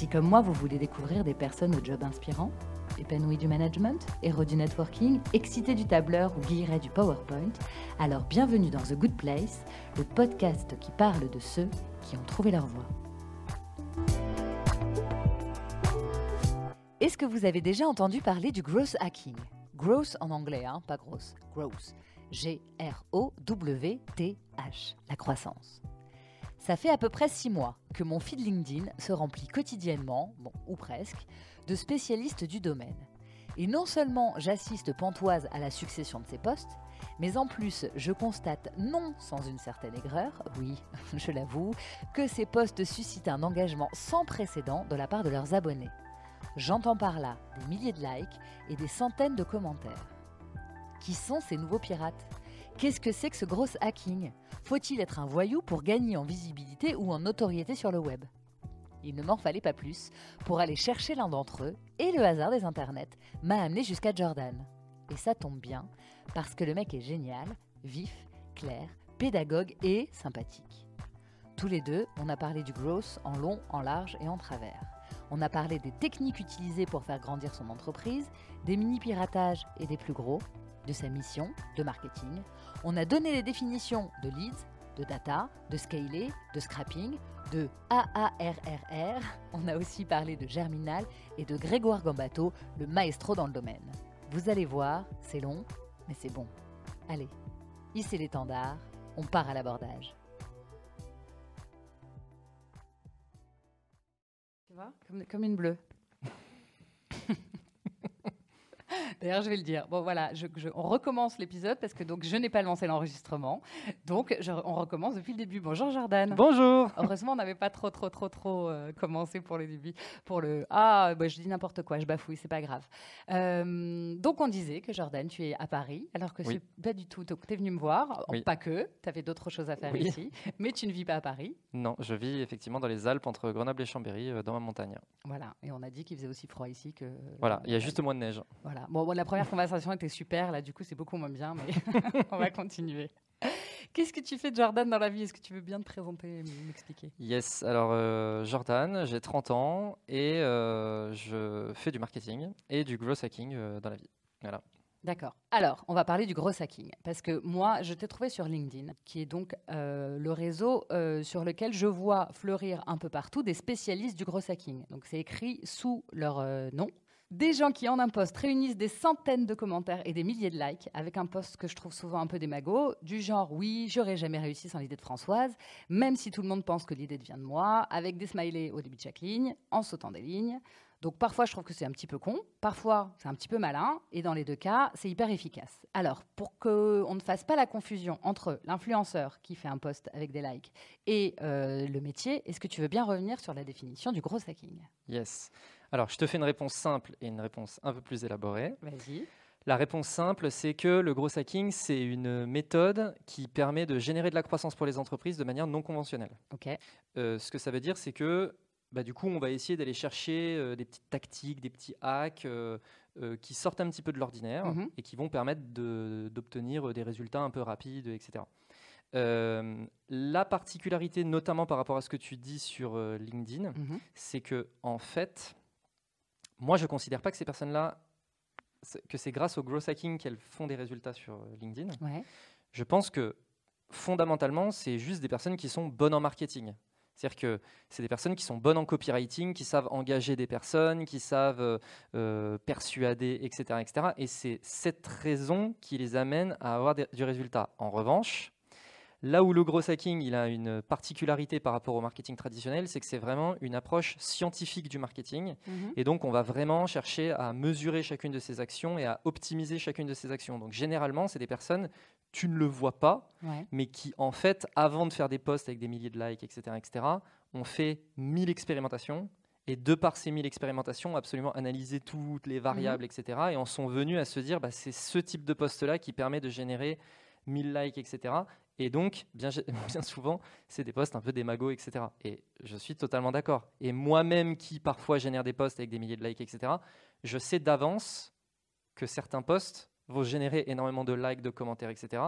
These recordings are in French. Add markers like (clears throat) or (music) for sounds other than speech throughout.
Si comme moi vous voulez découvrir des personnes au job inspirant, épanouies du management, héros du networking, excités du tableur ou guillerets du PowerPoint, alors bienvenue dans The Good Place, le podcast qui parle de ceux qui ont trouvé leur voie. Est-ce que vous avez déjà entendu parler du growth hacking? Growth en anglais, hein, pas grosse. Growth. G-R-O-W-T-H. La croissance. Ça fait à peu près six mois que mon feed LinkedIn se remplit quotidiennement, bon, ou presque, de spécialistes du domaine. Et non seulement j'assiste pantoise à la succession de ces postes, mais en plus je constate, non sans une certaine aigreur, oui, (laughs) je l'avoue, que ces postes suscitent un engagement sans précédent de la part de leurs abonnés. J'entends par là des milliers de likes et des centaines de commentaires. Qui sont ces nouveaux pirates? Qu'est-ce que c'est que ce gros hacking? Faut-il être un voyou pour gagner en visibilité ou en notoriété sur le web? Il ne m'en fallait pas plus pour aller chercher l'un d'entre eux, et le hasard des internets m'a amené jusqu'à Jordan. Et ça tombe bien, parce que le mec est génial, vif, clair, pédagogue et sympathique. Tous les deux, on a parlé du growth en long, en large et en travers. On a parlé des techniques utilisées pour faire grandir son entreprise, des mini-piratages et des plus gros, de sa mission de marketing. On a donné les définitions de leads, de data, de scaler, de scrapping, de AARRR. On a aussi parlé de Germinal et de Grégoire Gambato, le maestro dans le domaine. Vous allez voir, c'est long, mais c'est bon. Allez, hissez l'étendard, on part à l'abordage. Tu vois? Comme, comme une bleue. D'ailleurs, je vais le dire. Bon, voilà, je, je- on recommence l'épisode parce que donc je n'ai pas lancé l'enregistrement. Donc, je- on recommence depuis le début. Bonjour Jordan. Bonjour Heureusement, on n'avait pas trop, trop, trop, trop euh, commencé pour le début. Pour le ah, bah, je dis n'importe quoi, je bafouille, c'est pas grave. Euh, donc, on disait que Jordan, tu es à Paris, alors que Oui. c'est pas du tout. Tu es venu me voir, Oui. pas que, tu avais d'autres choses à faire Oui. ici, mais tu ne vis pas à Paris. Non, je vis effectivement dans les Alpes entre Grenoble et Chambéry, euh, dans ma montagne. Voilà. Et on a dit qu'il faisait aussi froid ici que. Voilà, il y a juste moins de neige. Voilà. Bon, bon, la première conversation était super. Là, du coup, c'est beaucoup moins bien, mais (laughs) on va continuer. Qu'est-ce que tu fais Jordan dans la vie? Est-ce que tu veux bien te présenter et m'expliquer? Yes, alors euh, Jordan, j'ai 30 ans et euh, je fais du marketing et du growth hacking euh, dans la vie. Voilà. D'accord. Alors, on va parler du gros hacking. Parce que moi, je t'ai trouvé sur LinkedIn, qui est donc euh, le réseau euh, sur lequel je vois fleurir un peu partout des spécialistes du gros hacking. Donc, c'est écrit sous leur euh, nom. Des gens qui, en un post, réunissent des centaines de commentaires et des milliers de likes, avec un post que je trouve souvent un peu démago, du genre oui, j'aurais jamais réussi sans l'idée de Françoise, même si tout le monde pense que l'idée vient de moi, avec des smileys au début de chaque ligne, en sautant des lignes. Donc parfois, je trouve que c'est un petit peu con, parfois, c'est un petit peu malin, et dans les deux cas, c'est hyper efficace. Alors, pour qu'on ne fasse pas la confusion entre l'influenceur qui fait un post avec des likes et euh, le métier, est-ce que tu veux bien revenir sur la définition du gros hacking? Yes. Alors, je te fais une réponse simple et une réponse un peu plus élaborée. Vas-y. La réponse simple, c'est que le growth hacking, c'est une méthode qui permet de générer de la croissance pour les entreprises de manière non conventionnelle. Ok. Euh, ce que ça veut dire, c'est que bah, du coup, on va essayer d'aller chercher euh, des petites tactiques, des petits hacks euh, euh, qui sortent un petit peu de l'ordinaire Mhm. et qui vont permettre d'obtenir des résultats un peu rapides, etc. La particularité, notamment par rapport à ce que tu dis sur LinkedIn, Mhm. c'est que en fait, moi, je considère pas que ces personnes-là, que c'est grâce au growth hacking qu'elles font des résultats sur euh, LinkedIn. Ouais. Je pense que fondamentalement, c'est juste des personnes qui sont bonnes en marketing. C'est-à-dire que c'est des personnes qui sont bonnes en copywriting, qui savent engager des personnes, qui savent euh, euh, persuader, etc., etc. Et c'est cette raison qui les amène à avoir des- du résultat. En revanche, là où le gros hacking il a une particularité par rapport au marketing traditionnel, c'est que c'est vraiment une approche scientifique du marketing. Mhm. Et donc, on va vraiment chercher à mesurer chacune de ces actions et à optimiser chacune de ces actions. Donc, généralement, c'est des personnes, tu ne le vois pas, Ouais. mais qui, en fait, avant de faire des posts avec des milliers de likes, etc., etc., ont fait 1000 expérimentations et de par ces 1000 expérimentations, absolument analysé toutes les variables, etc. Et en sont venus à se dire, bah, c'est ce type de poste-là qui permet de générer 1000 likes, etc. Et donc, bien, (laughs) bien souvent, c'est des posts un peu démagos, etc. Et je suis totalement d'accord. Et moi-même, qui parfois génère des posts avec des milliers de likes, etc., je sais d'avance que certains posts vont générer énormément de likes, de commentaires, etc.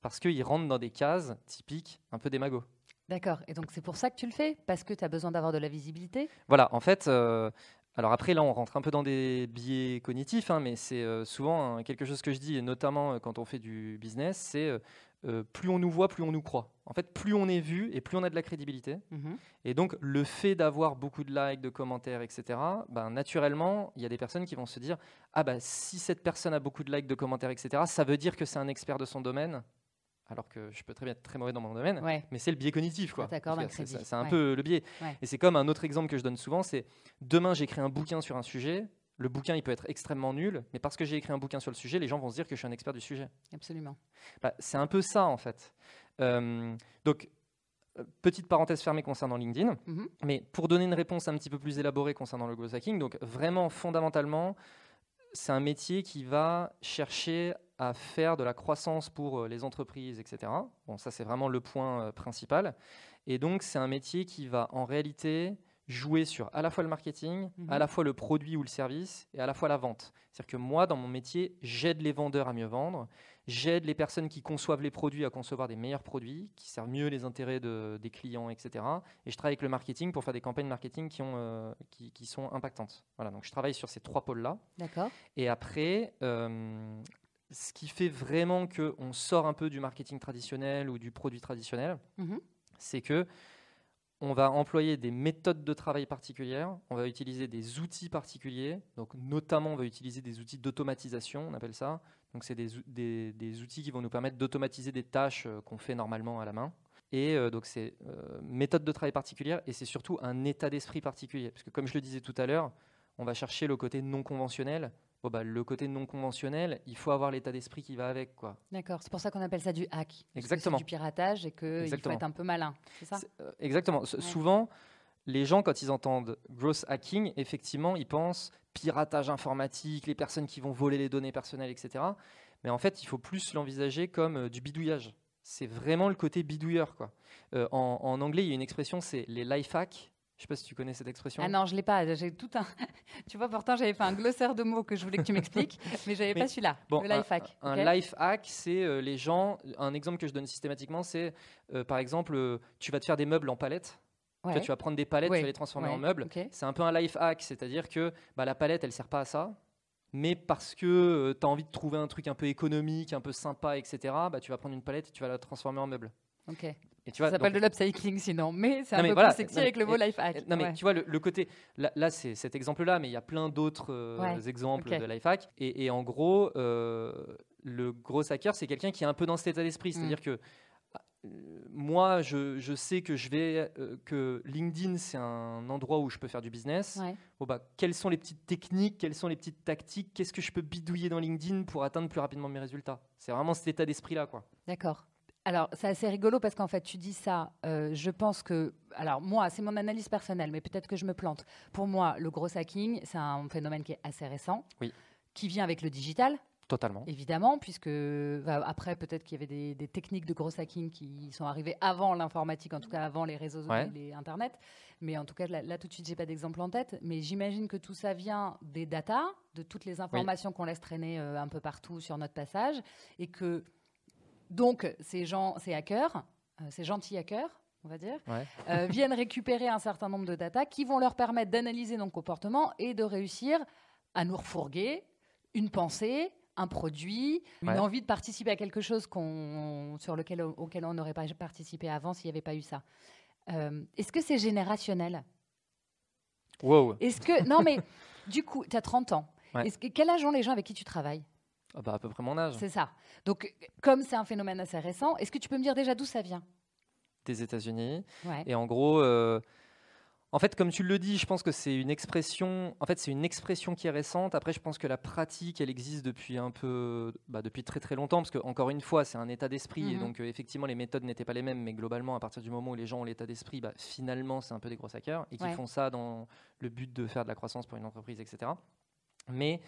Parce qu'ils rentrent dans des cases typiques un peu démagos. D'accord. Et donc, c'est pour ça que tu le fais? Parce que tu as besoin d'avoir de la visibilité? Voilà. En fait, euh, alors après, là, on rentre un peu dans des biais cognitifs, hein, mais c'est euh, souvent hein, quelque chose que je dis, et notamment euh, quand on fait du business, c'est euh, plus on nous voit, plus on nous croit. En fait, plus on est vu et plus on a de la crédibilité. Mhm. Et donc, le fait d'avoir beaucoup de likes, de commentaires, etc., ben, naturellement, il y a des personnes qui vont se dire Ah, bah, si cette personne a beaucoup de likes, de commentaires, etc., ça veut dire que c'est un expert de son domaine. Alors que je peux très bien être très mauvais dans mon domaine, mais c'est le biais cognitif. quoi. C'est un peu le biais. Et c'est comme un autre exemple que je donne souvent c'est demain, j'écris un bouquin sur un sujet, le bouquin, il peut être extrêmement nul, mais parce que j'ai écrit un bouquin sur le sujet, les gens vont se dire que je suis un expert du sujet. Absolument. Bah, c'est un peu ça, en fait. Euh, donc, euh, petite parenthèse fermée concernant LinkedIn, mhm. mais pour donner une réponse un petit peu plus élaborée concernant le growth hacking, donc vraiment, fondamentalement, c'est un métier qui va chercher à faire de la croissance pour euh, les entreprises, etc. Bon, ça, c'est vraiment le point principal. Et donc, c'est un métier qui va, en réalité, jouer sur à la fois le marketing, à mhm. la fois le produit ou le service, et à la fois la vente. C'est-à-dire que moi, dans mon métier, j'aide les vendeurs à mieux vendre, j'aide les personnes qui conçoivent les produits à concevoir des meilleurs produits, qui servent mieux les intérêts des clients, etc. Et je travaille avec le marketing pour faire des campagnes marketing qui, ont, euh, qui, sont impactantes. Voilà, donc je travaille sur ces trois pôles-là. D'accord. Et après, euh, ce qui fait vraiment qu'on sort un peu du marketing traditionnel ou du produit traditionnel, mhm. c'est que on va employer des méthodes de travail particulières, on va utiliser des outils particuliers, donc notamment on va utiliser des outils d'automatisation, on appelle ça. Donc c'est des, outils qui vont nous permettre d'automatiser des tâches euh, qu'on fait normalement à la main. Et euh, donc c'est euh, méthode de travail particulière et c'est surtout un état d'esprit particulier. Parce que comme je le disais tout à l'heure, on va chercher le côté non conventionnel, bah, le côté non conventionnel, il faut avoir l'état d'esprit qui va avec. quoi. D'accord, c'est pour ça qu'on appelle ça du hack. Exactement. du piratage et qu'il faut être un peu malin, c'est ça? Euh, Exactement. Souvent, les gens, quand ils entendent gross hacking, effectivement, ils pensent piratage informatique, les personnes qui vont voler les données personnelles, etc. Mais en fait, il faut plus l'envisager comme euh, du bidouillage. C'est vraiment le côté bidouilleur. Quoi. Euh, en, en, anglais, il y a une expression, c'est les life hacks. Je sais pas si tu connais cette expression. Ah non, je l'ai pas. J'ai tout un. (laughs) tu vois, pourtant j'avais fait un glossaire de mots que je voulais que tu m'expliques, (laughs) mais j'avais pas celui-là. Bon, le life hack. Un, life hack, c'est euh, les gens. Un exemple que je donne systématiquement, c'est euh, par exemple, euh, tu vas te faire des meubles en palette. Tu, vas prendre des palettes, tu vas les transformer en meubles. C'est un peu un life hack, c'est-à-dire que bah, la palette, elle sert pas à ça. Mais parce que tu as envie de trouver un truc un peu économique, un peu sympa, etc., bah, tu vas prendre une palette et tu vas la transformer en meuble. Ça s'appelle de l'upcycling sinon, mais c'est un peu plus sexy avec le mot life hack. Non, mais tu vois, le, côté. Là, c'est cet exemple-là, mais il y a plein d'autres euh, exemples de life hack. Et, en gros, euh, le gros hacker, c'est quelqu'un qui est un peu dans cet état d'esprit. Mm. C'est-à-dire que euh, moi, je, sais que je vais que LinkedIn c'est un endroit où je peux faire du business. Bon, bah, quelles sont les petites techniques, quelles sont les petites tactiques, qu'est-ce que je peux bidouiller dans LinkedIn pour atteindre plus rapidement mes résultats? C'est vraiment cet état d'esprit là, quoi. D'accord. Alors, c'est assez rigolo parce qu'en fait, tu dis ça. Euh, je pense que. Alors, moi, c'est mon analyse personnelle, mais peut-être que je me plante. Pour moi, le gros hacking, c'est un phénomène qui est assez récent, oui. qui vient avec le digital. Totalement. Évidemment, puisque bah, après, peut-être qu'il y avait des, techniques de gros hacking qui sont arrivées avant l'informatique, en tout cas avant les réseaux, ouais. les Internet. Mais en tout cas, là, tout de suite, j'ai pas d'exemple en tête. Mais j'imagine que tout ça vient des datas, de toutes les informations qu'on laisse traîner euh, un peu partout sur notre passage, et que donc, ces gens, ces hackers, euh, ces gentils hackers, on va dire, euh, (laughs) viennent récupérer un certain nombre de data qui vont leur permettre d'analyser nos comportements et de réussir à nous refourguer une pensée, un produit, une envie de participer à quelque chose sur lequel, auquel on n'aurait pas participé avant s'il n'y avait pas eu ça. Euh, est-ce que c'est générationnel? Wow. Est-ce que non mais du coup, tu as 30 ans. Est-ce que, quel âge ont les gens avec qui tu travailles? Ah bah, à peu près mon âge. C'est ça. Donc, comme c'est un phénomène assez récent, est-ce que tu peux me dire déjà d'où ça vient? Des États-Unis. Et en gros, euh, En fait, comme tu le dis, je pense que c'est une expression. En fait, c'est une expression qui est récente. Après, je pense que la pratique, elle existe depuis un peu, bah, depuis très très longtemps, parce que encore une fois, c'est un état d'esprit, et Mhm. donc euh, effectivement, les méthodes n'étaient pas les mêmes, mais globalement, à partir du moment où les gens ont l'état d'esprit, bah, finalement, c'est un peu des gros hackers et qui Ouais. font ça dans le but de faire de la croissance pour une entreprise, etc. Mais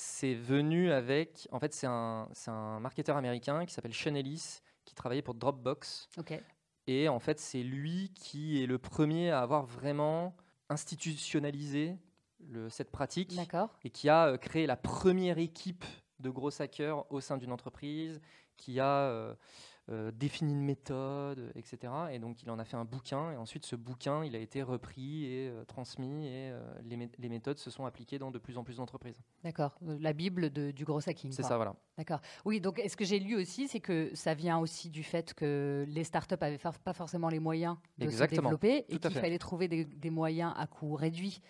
c'est venu avec, en fait, c'est un, un marketeur américain qui s'appelle Sean Ellis, qui travaillait pour Dropbox. Et en fait, c'est lui qui est le premier à avoir vraiment institutionnalisé le- cette pratique D'accord. et qui a euh, créé la première équipe de gros hackers au sein d'une entreprise, qui a euh, euh, défini une méthode, etc. Et donc, il en a fait un bouquin. Et ensuite, ce bouquin, il a été repris et euh, transmis. Et euh, les, mé- les méthodes se sont appliquées dans de plus en plus d'entreprises. D'accord. Euh, La Bible de- du gros hacking. C'est ça, voilà. D'accord. Oui, donc est-ce que j'ai lu aussi, c'est que ça vient aussi du fait que les startups avaient fa- pas forcément les moyens de Exactement. se développer et qu'il fallait trouver des, des moyens à coût réduit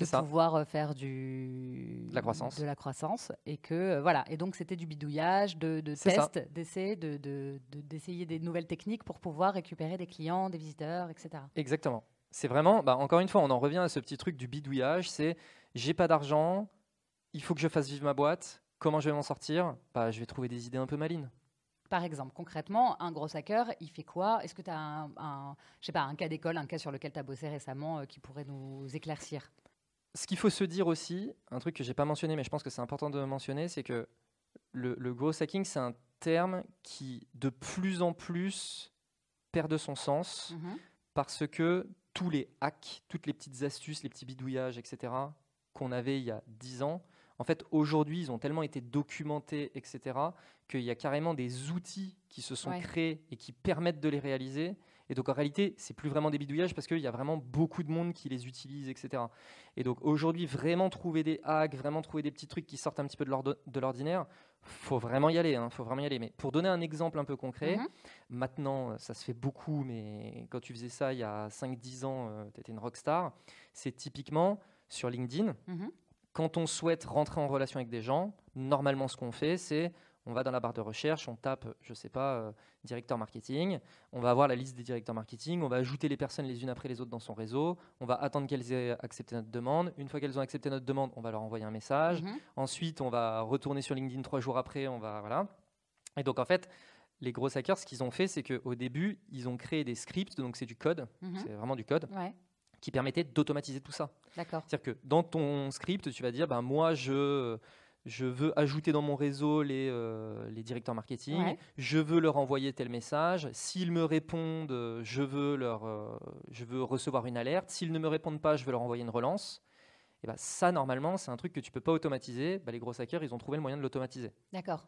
de ça. pouvoir euh, faire du De la croissance. de la croissance et que euh, voilà et donc c'était du bidouillage, de, tests, d'essais, de de- de- d'essayer des nouvelles techniques pour pouvoir récupérer des clients, des visiteurs, etc. Exactement. C'est vraiment, bah, encore une fois, on en revient à ce petit truc du bidouillage. C'est j'ai pas d'argent, il faut que je fasse vivre ma boîte. Comment je vais m'en sortir? Bah, Je vais trouver des idées un peu malines. Par exemple, concrètement, un gros hacker, il fait quoi? Est-ce que tu as un, un- je sais pas, un cas d'école, un cas sur lequel tu as bossé récemment euh, qui pourrait nous éclaircir? Ce qu'il faut se dire aussi, un truc que j'ai pas mentionné, mais je pense que c'est important de mentionner, c'est que le, le gros hacking, c'est un terme qui de plus en plus perd de son sens Mhm. parce que tous les hacks, toutes les petites astuces, les petits bidouillages, etc., qu'on avait il y a 10 ans, en fait, aujourd'hui, ils ont tellement été documentés, etc., qu'il y a carrément des outils qui se sont Ouais. créés et qui permettent de les réaliser. Et donc, en réalité, c'est plus vraiment des bidouillages parce qu'il y a vraiment beaucoup de monde qui les utilise, etc. Et donc, aujourd'hui, vraiment trouver des hacks, vraiment trouver des petits trucs qui sortent un petit peu de l'ordinaire, faut vraiment y aller. Hein, faut vraiment y aller. Mais pour donner un exemple un peu concret, Mhm. Maintenant, euh, ça se fait beaucoup, mais quand tu faisais ça il y a 5-10 ans, tu étais une rockstar. C'est typiquement sur LinkedIn. Mhm. Quand on souhaite rentrer en relation avec des gens, normalement, ce qu'on fait, c'est on va dans la barre de recherche, on tape, je sais pas, euh, directeur marketing, on va avoir la liste des directeurs marketing, on va ajouter les personnes les unes après les autres dans son réseau, on va attendre qu'elles aient accepté notre demande. Une fois qu'elles ont accepté notre demande, on va leur envoyer un message. Mhm. Ensuite, on va retourner sur LinkedIn trois jours après. On va voilà. Et donc en fait, les gros hackers, ce qu'ils ont fait, c'est qu'au début, ils ont créé des scripts, donc c'est du code, Mhm. c'est vraiment du code, Ouais, qui permettait d'automatiser tout ça. d'accord. C'est-à-dire que dans ton script, tu vas dire, ben moi je je veux ajouter dans mon réseau les, euh, les directeurs marketing, Ouais. je veux leur envoyer tel message. S'ils me répondent, euh, je veux, leur, euh, je veux recevoir une alerte. S'ils ne me répondent pas, je veux leur envoyer une relance. Et ben ça, normalement, c'est un truc que tu peux pas automatiser. Ben, les gros hackers, ils ont trouvé le moyen de l'automatiser. D'accord.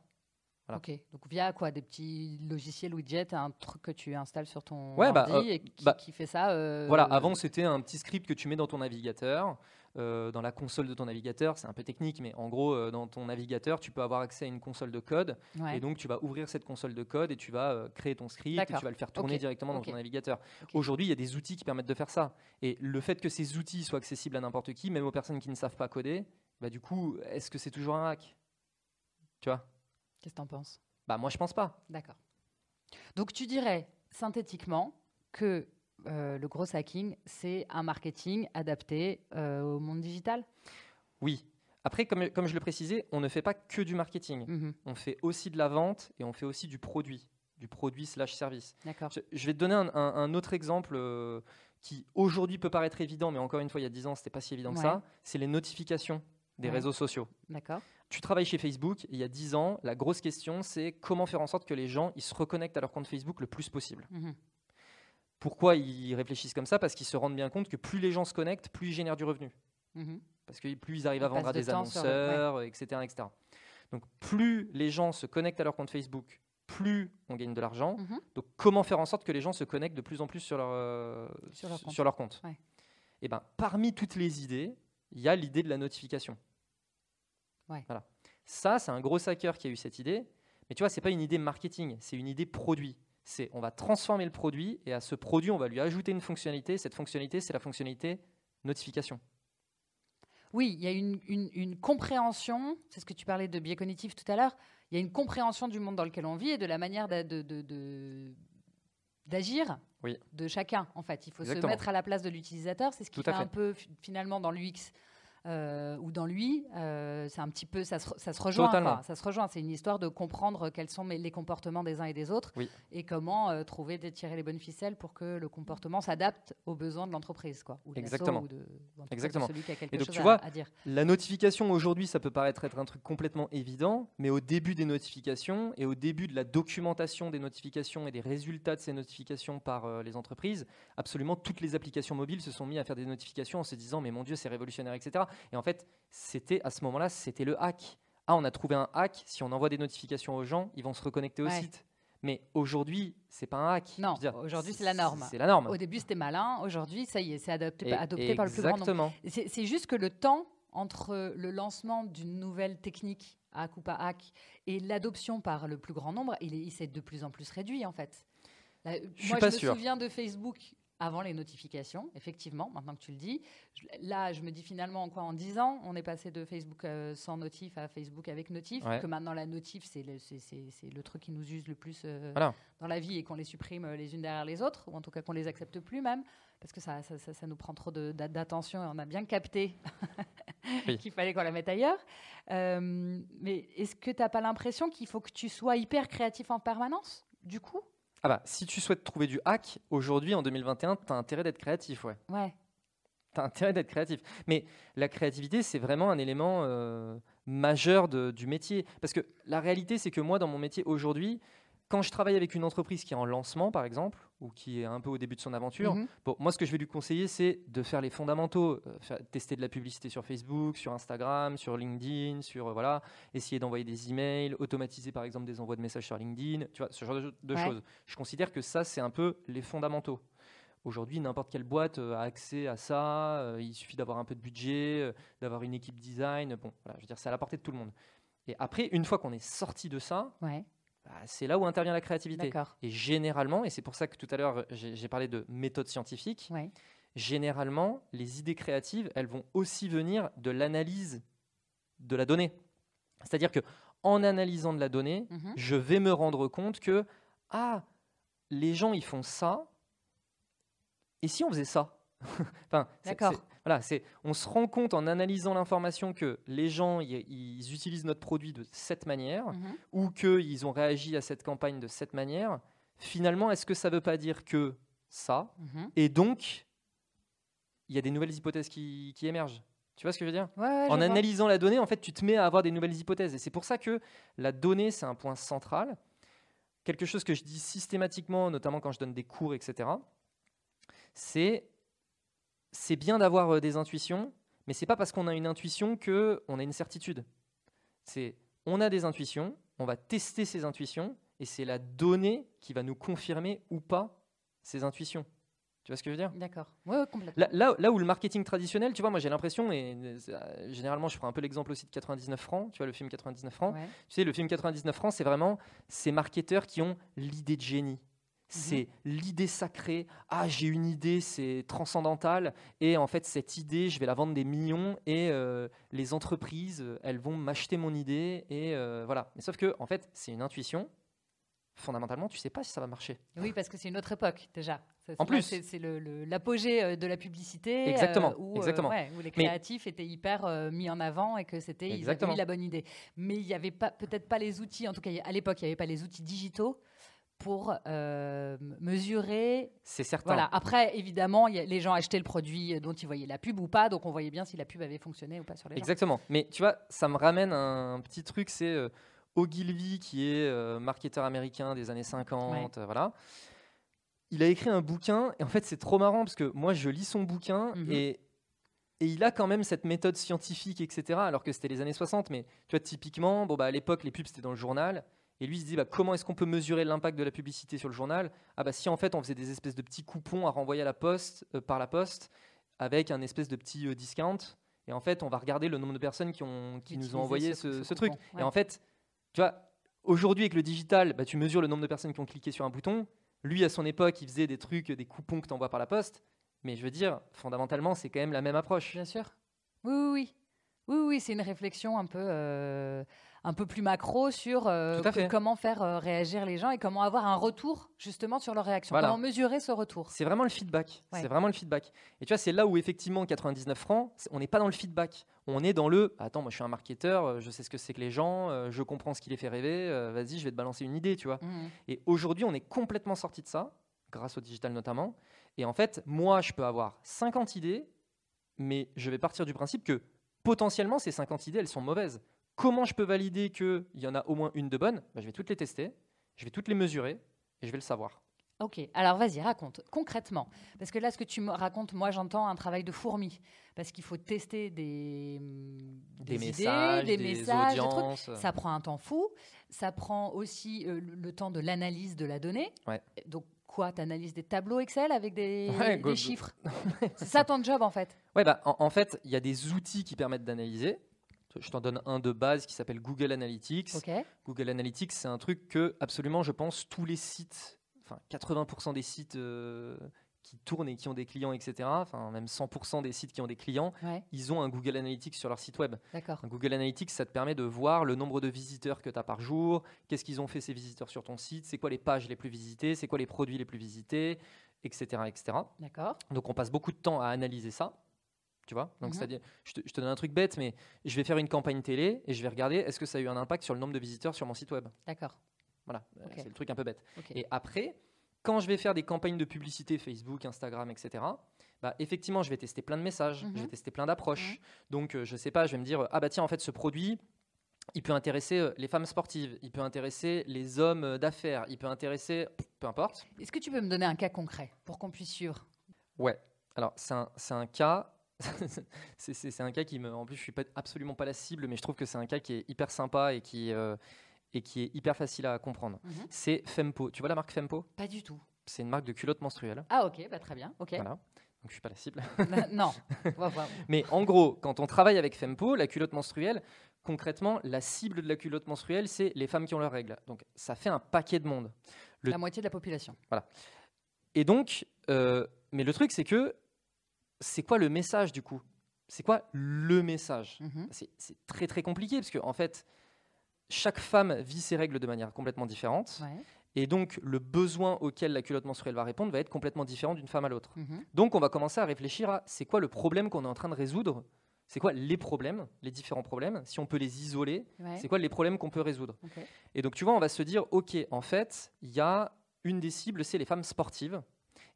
Voilà. Ok. Donc via quoi? Des petits logiciels widgets, un truc que tu installes sur ton Ouais, bah, ordi euh, et qui, bah, qui fait ça. Voilà, avant c'était un petit script que tu mets dans ton navigateur, euh, dans la console de ton navigateur. C'est un peu technique, mais en gros, euh, dans ton navigateur, tu peux avoir accès à une console de code. ouais. Et donc, tu vas ouvrir cette console de code et tu vas euh, créer ton script et tu vas le faire tourner directement dans ton navigateur. Aujourd'hui, il y a des outils qui permettent de faire ça. Et le fait que ces outils soient accessibles à n'importe qui, même aux personnes qui ne savent pas coder, bah, du coup, est-ce que c'est toujours un hack? Tu vois? Qu'est-ce que t'en penses? Bah, moi, je pense pas. D'accord. Donc tu dirais synthétiquement que euh, le gros hacking, c'est un marketing adapté euh, au monde digital Oui. Après, comme, comme je le précisais, on ne fait pas que du marketing. Mhm. On fait aussi de la vente et on fait aussi du produit, du produit slash service. D'accord. Je, je vais te donner un, un- un autre exemple euh, qui aujourd'hui peut paraître évident, mais encore une fois, il y a 10 ans, c'était pas si évident que ça. C'est les notifications des Ouais. réseaux sociaux. D'accord. Tu travailles chez Facebook, et il y a 10 ans, la grosse question, c'est comment faire en sorte que les gens ils se reconnectent à leur compte Facebook le plus possible. Mhm. Pourquoi ils réfléchissent comme ça Parce qu'ils se rendent bien compte que plus les gens se connectent, plus ils génèrent du revenu. Mhm. Parce que plus ils arrivent à vendre à des annonceurs, etc., etc. Donc plus les gens se connectent à leur compte Facebook, plus on gagne de l'argent. Mhm. Donc comment faire en sorte que les gens se connectent de plus en plus sur leur, euh, Sur leur compte. sur leur compte Ouais. Et ben, parmi toutes les idées, il y a l'idée de la notification. Ouais. Voilà. Ça, c'est un gros hacker qui a eu cette idée. Mais tu vois, c'est pas une idée marketing, c'est une idée produit. C'est on va transformer le produit et à ce produit, on va lui ajouter une fonctionnalité. Cette fonctionnalité, c'est la fonctionnalité notification. Oui, il y a une, une- une compréhension, c'est ce que tu parlais de biais cognitif tout à l'heure, il y a une compréhension du monde dans lequel on vit et de la manière de, de- de- de- d'agir Oui. de chacun, en fait. Il faut se mettre à la place de l'utilisateur. C'est ce qui Tout fait, fait. un peu, fi- finalement, dans l'UX euh, ou dans lui, euh, c'est un petit peu, ça se, re- ça se rejoint. Totalement. quoi. Ça se rejoint. C'est une histoire de comprendre quels sont les comportements des uns et des autres Oui. et comment euh, trouver, de tirer les bonnes ficelles pour que le comportement s'adapte aux besoins de l'entreprise, quoi. Ou de l'asso Exactement. Ou de, Exactement. celui qui a quelque Et donc, chose tu vois, à dire. La notification aujourd'hui, ça peut paraître être un truc complètement évident, mais au début des notifications et au début de la documentation des notifications et des résultats de ces notifications par les entreprises, absolument toutes les applications mobiles se sont mis à faire des notifications en se disant mais mon Dieu c'est révolutionnaire, etc. Et en fait, c'était à ce moment-là, c'était le hack. Ah, on a trouvé un hack. Si on envoie des notifications aux gens, ils vont se reconnecter au Ouais. site. Mais aujourd'hui, c'est pas un hack. Non, aujourd'hui, c'est la norme. C'est la norme. Au début, c'était malin. Aujourd'hui, ça y est, c'est adopté, Et- par le plus grand nombre. C'est juste que le temps entre le lancement d'une nouvelle technique, hack ou pas hack, et l'adoption par le plus grand nombre, il, est- il s'est de plus en plus réduit en fait. Là, moi, je me sûr. souviens de Facebook avant les notifications, effectivement, maintenant que tu le dis. Je- là, je me dis finalement, quoi, en 10 ans, on est passé de Facebook euh, sans notif à Facebook avec notif, Ouais. que maintenant la notif, c'est le, c'est- c'est- c'est le truc qui nous use le plus euh, Voilà. dans la vie et qu'on les supprime euh, les unes derrière les autres, ou en tout cas qu'on les accepte plus même, parce que ça, ça, ça- ça nous prend trop de- d'attention et on a bien capté (laughs) Oui. (laughs) qu'il fallait qu'on la mette ailleurs. Euh, mais est-ce que tu n'as pas l'impression qu'il faut que tu sois hyper créatif en permanence, du coup? Ah bah, si tu souhaites trouver du hack, aujourd'hui, en 2021, tu as intérêt d'être créatif, ouais. Ouais, Tu as intérêt d'être créatif. Mais la créativité, c'est vraiment un élément euh, majeur de- du métier. Parce que la réalité, c'est que moi, dans mon métier aujourd'hui, quand je travaille avec une entreprise qui est en lancement, par exemple, ou qui est un peu au début de son aventure, Mhm. bon, moi, ce que je vais lui conseiller, c'est de faire les fondamentaux, euh, faire- tester de la publicité sur Facebook, sur Instagram, sur LinkedIn, sur euh, voilà, essayer d'envoyer des emails, automatiser par exemple des envois de messages sur LinkedIn, tu vois, ce genre de, de Ouais. choses. Je considère que ça, c'est un peu les fondamentaux. Aujourd'hui, n'importe quelle boîte euh, a accès à ça. il suffit d'avoir un peu de budget, d'avoir une équipe design. Bon, voilà, je veux dire, c'est à la portée de tout le monde. Et après, une fois qu'on est sorti de ça, ouais, c'est là où intervient la créativité. Et généralement, et c'est pour ça que tout à l'heure j'ai parlé de méthode scientifique, Ouais. généralement, les idées créatives, elles vont aussi venir de l'analyse de la donnée. C'est-à-dire que en analysant de la donnée, Mhm. je vais me rendre compte que ah, les gens ils font ça, et si on faisait ça? (laughs) Enfin, D'accord. Voilà, c'est on se rend compte en analysant l'information que les gens ils, ils utilisent notre produit de cette manière Mhm. ou qu'ils ont réagi à cette campagne de cette manière. Finalement, est-ce que ça ne veut pas dire que ça Mhm. Et donc, il y a des nouvelles hypothèses qui, qui émergent. Tu vois ce que je veux dire? Ouais, ouais, je en vois. analysant la donnée, en fait, tu te mets à avoir des nouvelles hypothèses. Et c'est pour ça que la donnée, c'est un point central. Quelque chose que je dis systématiquement, notamment quand je donne des cours, etc., c'est c'est bien d'avoir euh, des intuitions, mais c'est pas parce qu'on a une intuition que on a une certitude. C'est on a des intuitions, on va tester ces intuitions, et c'est la donnée qui va nous confirmer ou pas ces intuitions. Tu vois ce que je veux dire? D'accord. Ouais, ouais, complètement. Là, là, là où le marketing traditionnel, tu vois, moi j'ai l'impression, et euh, généralement je prends un peu l'exemple aussi de 99 francs, tu vois, le film 99 francs. Ouais. Tu sais, le film 99 francs, c'est vraiment ces marketeurs qui ont l'idée de génie. C'est l'idée sacrée. Ah, j'ai une idée, c'est transcendantal. Et en fait, cette idée, je vais la vendre des millions. Et euh, les entreprises, euh, elles vont m'acheter mon idée. Et euh, voilà. Mais sauf que, en fait, c'est une intuition. Fondamentalement, tu sais pas si ça va marcher. Oui, parce que c'est une autre époque déjà. Ça, En plus. c'est c'est le- le- l'apogée de la publicité, Exactement, euh, où, exactement. ouais, où les Mais- créatifs étaient hyper mis en avant et que c'était ils avaient Exactement. eu la bonne idée. Mais il n'y avait peut-être pas les outils, en tout cas à l'époque, il n'y avait pas les outils digitaux pour euh, mesurer. C'est certain. Voilà. Après, évidemment, il y a- les gens achetaient le produit dont ils voyaient la pub ou pas, donc on voyait bien si la pub avait fonctionné ou pas sur les gens. Exactement. Mais tu vois, ça me ramène à un petit truc, c'est euh, Ogilvy, qui est euh, marketeur américain des années 50, euh, voilà. Il a écrit un bouquin, et en fait, c'est trop marrant, parce que moi, je lis son bouquin, Mhm. et, et il a quand même cette méthode scientifique, etc., alors que c'était les années 60, mais tu vois, typiquement, bon, bah, à l'époque, les pubs, c'était dans le journal, et lui, il se dit, bah, comment est-ce qu'on peut mesurer l'impact de la publicité sur le journal? Ah bah si, en fait, on faisait des espèces de petits coupons à renvoyer à la poste, euh, par la poste, avec un espèce de petit euh, discount, et en fait, on va regarder le nombre de personnes qui, ont, qui nous ont envoyé ce- ce, ce ce truc. coupon, Et en fait, tu vois, aujourd'hui, avec le digital, bah, tu mesures le nombre de personnes qui ont cliqué sur un bouton. Lui, à son époque, il faisait des trucs, des coupons que tu envoies par la poste. Mais je veux dire, fondamentalement, c'est quand même la même approche. Bien sûr. Oui, oui, oui. Oui, oui, c'est une réflexion un peu, euh, un peu plus macro sur euh, Tout à que- fait. comment faire euh, réagir les gens et comment avoir un retour justement sur leur réaction. Voilà. Comment mesurer ce retour? C'est vraiment le feedback. Ouais. C'est vraiment le feedback. Et tu vois, c'est là où effectivement 99 francs, c'est- on n'est pas dans le feedback. On est dans le attends, moi je suis un marketeur, euh, je sais ce que c'est que les gens, euh, je comprends ce qui les fait rêver, euh, vas-y, je vais te balancer une idée, tu vois. Mhm. Et aujourd'hui, on est complètement sorti de ça, grâce au digital notamment. Et en fait, moi, je peux avoir 50 idées, mais je vais partir du principe que potentiellement, ces 50 idées, elles sont mauvaises. Comment je peux valider qu'il y en a au moins une de bonne? Bah, Je vais toutes les tester, je vais toutes les mesurer, et je vais le savoir. Ok, alors vas-y, raconte concrètement. Parce que là, ce que tu me racontes, moi j'entends un travail de fourmi. Parce qu'il faut tester des, hum, Des, idées, messages, des, des, messages, trucs. audiences. Ça prend un temps fou. Ça prend aussi euh, le, le temps de l'analyse de la donnée. Ouais. Donc quoi, tu analyses des tableaux Excel avec des, Ouais, des go- chiffres (laughs) C'est ça ton job en fait Ouais, bah, en, en fait, il y a des outils qui permettent d'analyser. Je t'en donne un de base qui s'appelle Google Analytics. Google Analytics, c'est un truc que absolument, je pense, tous les sites, enfin 80% des sites euh, qui tournent et qui ont des clients, etc., enfin même 100% des sites qui ont des clients, Ouais, ils ont un Google Analytics sur leur site web. Un Google Analytics, ça te permet de voir le nombre de visiteurs que tu as par jour, qu'est-ce qu'ils ont fait ces visiteurs sur ton site, c'est quoi les pages les plus visitées, c'est quoi les produits les plus visités, etc., etc. D'accord. Donc on passe beaucoup de temps à analyser ça. Tu vois Donc Mhm. c'est-à-dire, je te, je te donne un truc bête, mais je vais faire une campagne télé et je vais regarder est-ce que ça a eu un impact sur le nombre de visiteurs sur mon site web? D'accord. Voilà, euh, c'est le truc un peu bête. Et après, quand je vais faire des campagnes de publicité Facebook, Instagram, etc., bah, effectivement, je vais tester plein de messages, Mhm. je vais tester plein d'approches. Donc, euh, je sais pas, je vais me dire, ah bah tiens, en fait, ce produit, il peut intéresser euh, les femmes sportives, il peut intéresser les hommes euh, d'affaires, il peut intéresser, peu importe. Est-ce que tu peux me donner un cas concret pour qu'on puisse suivre? Ouais. Alors, c'est un, un cas. (laughs) c'est un cas qui me. En plus, je suis pas, absolument pas la cible, mais je trouve que c'est un cas qui est hyper sympa et qui, euh, et qui est hyper facile à comprendre. Mhm. C'est Fempo. Tu vois la marque Fempo? Pas du tout. C'est une marque de culottes menstruelles. Ah ok, bah, très bien. Ok. Voilà. Donc, je suis pas la cible. (laughs) non, on va voir. Mais en gros, quand on travaille avec Fempo, la culotte menstruelle, concrètement, la cible de la culotte menstruelle, c'est les femmes qui ont leurs règles. Donc, ça fait un paquet de monde. Le- La moitié de la population. Et donc, euh, mais le truc, c'est que c'est quoi le message du coup? C'est quoi le message? Mhm. C'est c'est très très compliqué parce que en fait, chaque femme vit ses règles de manière complètement différente. Ouais. Et donc, le besoin auquel la culotte menstruelle va répondre va être complètement différent d'une femme à l'autre. Mhm. Donc, on va commencer à réfléchir à c'est quoi le problème qu'on est en train de résoudre? C'est quoi les problèmes, les différents problèmes? Si on peut les isoler, Ouais. c'est quoi les problèmes qu'on peut résoudre? Et donc, tu vois, on va se dire, OK, en fait, il y a une des cibles, c'est les femmes sportives.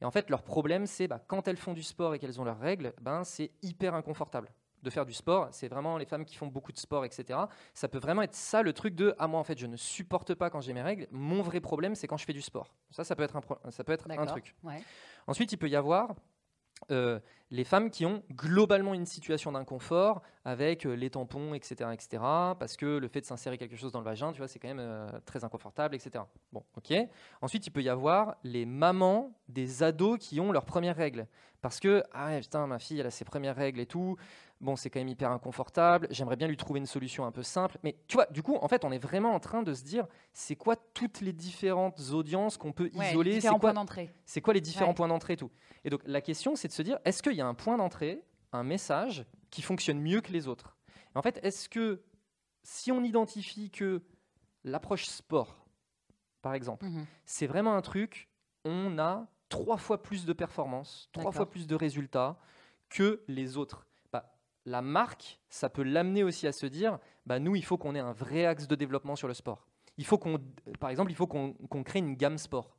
Et en fait, leur problème, c'est bah, quand elles font du sport et qu'elles ont leurs règles, ben, c'est hyper inconfortable de faire du sport. C'est vraiment les femmes qui font beaucoup de sport, etc. Ça peut vraiment être ça le truc de, ah moi, en fait, je ne supporte pas quand j'ai mes règles. Mon vrai problème, c'est quand je fais du sport. Ça, ça peut être un, ça peut être un truc. Ouais. Ensuite, il peut y avoir euh, les femmes qui ont globalement une situation d'inconfort avec euh, les tampons, etc., etc., parce que le fait de s'insérer quelque chose dans le vagin, tu vois, c'est quand même euh, très inconfortable, etc. Bon, ok. Ensuite, il peut y avoir les mamans des ados qui ont leurs premières règles, parce que ah putain, ma fille, elle a ses premières règles et tout. Bon, c'est quand même hyper inconfortable. J'aimerais bien lui trouver une solution un peu simple. Mais tu vois, du coup, en fait, on est vraiment en train de se dire, c'est quoi toutes les différentes audiences qu'on peut Ouais, isoler? C'est différents quoi points d'entrée. c'est quoi les différents Ouais. points d'entrée et tout? Et donc la question, c'est de se dire, est-ce qu'il y a un point d'entrée, un message qui fonctionne mieux que les autres? Et En fait, est-ce que si on identifie que l'approche sport, par exemple, Mhm. c'est vraiment un truc, on a trois fois plus de performance, trois fois plus de résultats que les autres. La marque, ça peut l'amener aussi à se dire, bah, nous, il faut qu'on ait un vrai axe de développement sur le sport. Il faut qu'on, par exemple, il faut qu'on crée une gamme sport.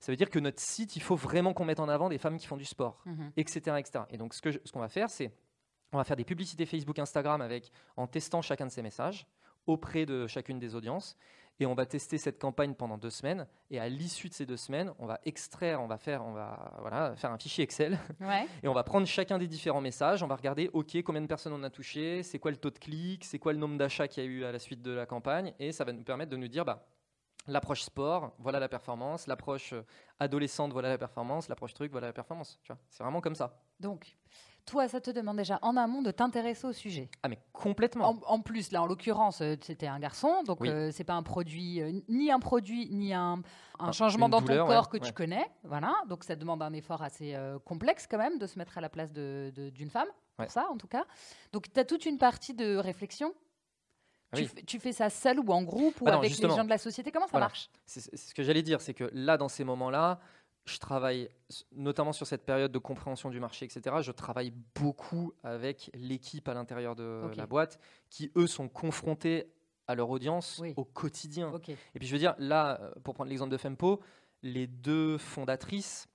Ça veut dire que notre site, il faut vraiment qu'on mette en avant des femmes qui font du sport, Mhm. etc., etc. Et donc, ce qu'on va faire, c'est on va faire des publicités Facebook, Instagram avec, en testant chacun de ces messages auprès de chacune des audiences. Et on va tester cette campagne pendant deux semaines. Et à l'issue de ces deux semaines, on va extraire, on va faire, on va voilà, faire un fichier Excel Ouais. (laughs) et on va prendre chacun des différents messages. On va regarder, ok, combien de personnes on a touché, c'est quoi le taux de clic, c'est quoi le nombre d'achats qu'il y a eu à la suite de la campagne. Et ça va nous permettre de nous dire, bah, l'approche sport, voilà la performance. L'approche euh, adolescente, voilà la performance. L'approche truc, voilà la performance. Tu vois, c'est vraiment comme ça. Donc, toi, ça te demande déjà en amont de t'intéresser au sujet. Ah mais complètement. En, en plus, là, en l'occurrence, euh, c'était un garçon, donc Oui. euh, c'est pas un produit, euh, ni un produit, ni un, un Un- changement dans douleur, ton corps ouais, que tu connais. Voilà, donc ça demande un effort assez euh, complexe quand même de se mettre à la place de- de- d'une femme. pour Ouais. ça, en tout cas. Donc, tu as toute une partie de réflexion. Ah Tu, oui. fais- tu fais ça seul ou en groupe ou Bah non, avec justement. les gens de la société? Comment ça Voilà. marche? C'est ce que j'allais dire, c'est que là, dans ces moments-là, je travaille, notamment sur cette période de compréhension du marché, etc., je travaille beaucoup avec l'équipe à l'intérieur de la boîte, qui, eux, sont confrontés à leur audience Oui. au quotidien. Et puis, je veux dire, là, euh, pour prendre l'exemple de Fempo, les deux fondatrices,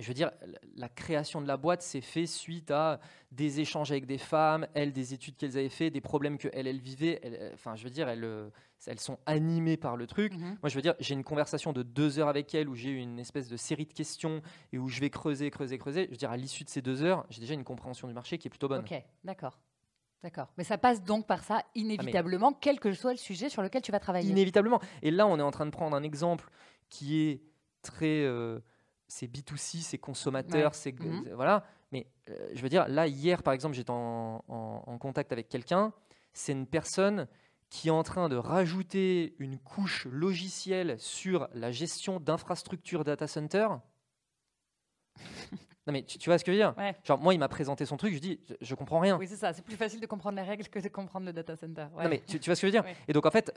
je veux dire, la- création de la boîte s'est fait suite à des échanges avec des femmes, elles, des études qu'elles avaient fait, des problèmes que elles, elles vivaient. Elles, euh, Enfin, je veux dire, elles, euh, elles sont animées par le truc. Mhm. Moi, je veux dire, j'ai une conversation de deux heures avec elle où j'ai une espèce de série de questions et où je vais creuser, creuser, creuser. Je veux dire, à l'issue de ces deux heures, j'ai déjà une compréhension du marché qui est plutôt bonne. Ok, d'accord. D'accord. Mais ça passe donc par ça, inévitablement, quel que soit le sujet sur lequel tu vas travailler. Inévitablement. Et là, on est en train de prendre un exemple qui est très. euh, c'est B2C, c'est consommateur, Ouais. c'est. Mhm. Voilà. Mais euh, je veux dire, là, hier, par exemple, j'étais en, en- en contact avec quelqu'un. C'est une personne qui est en train de rajouter une couche logicielle sur la gestion d'infrastructures data center. (laughs) non, mais tu, tu vois ce que je veux dire? Ouais. Genre, moi, il m'a présenté son truc, je dis, je, je comprends rien. Oui, c'est ça. C'est plus facile de comprendre les règles que de comprendre le data center. Ouais. Non, mais tu, tu vois ce que je veux dire? Ouais. Et donc en fait,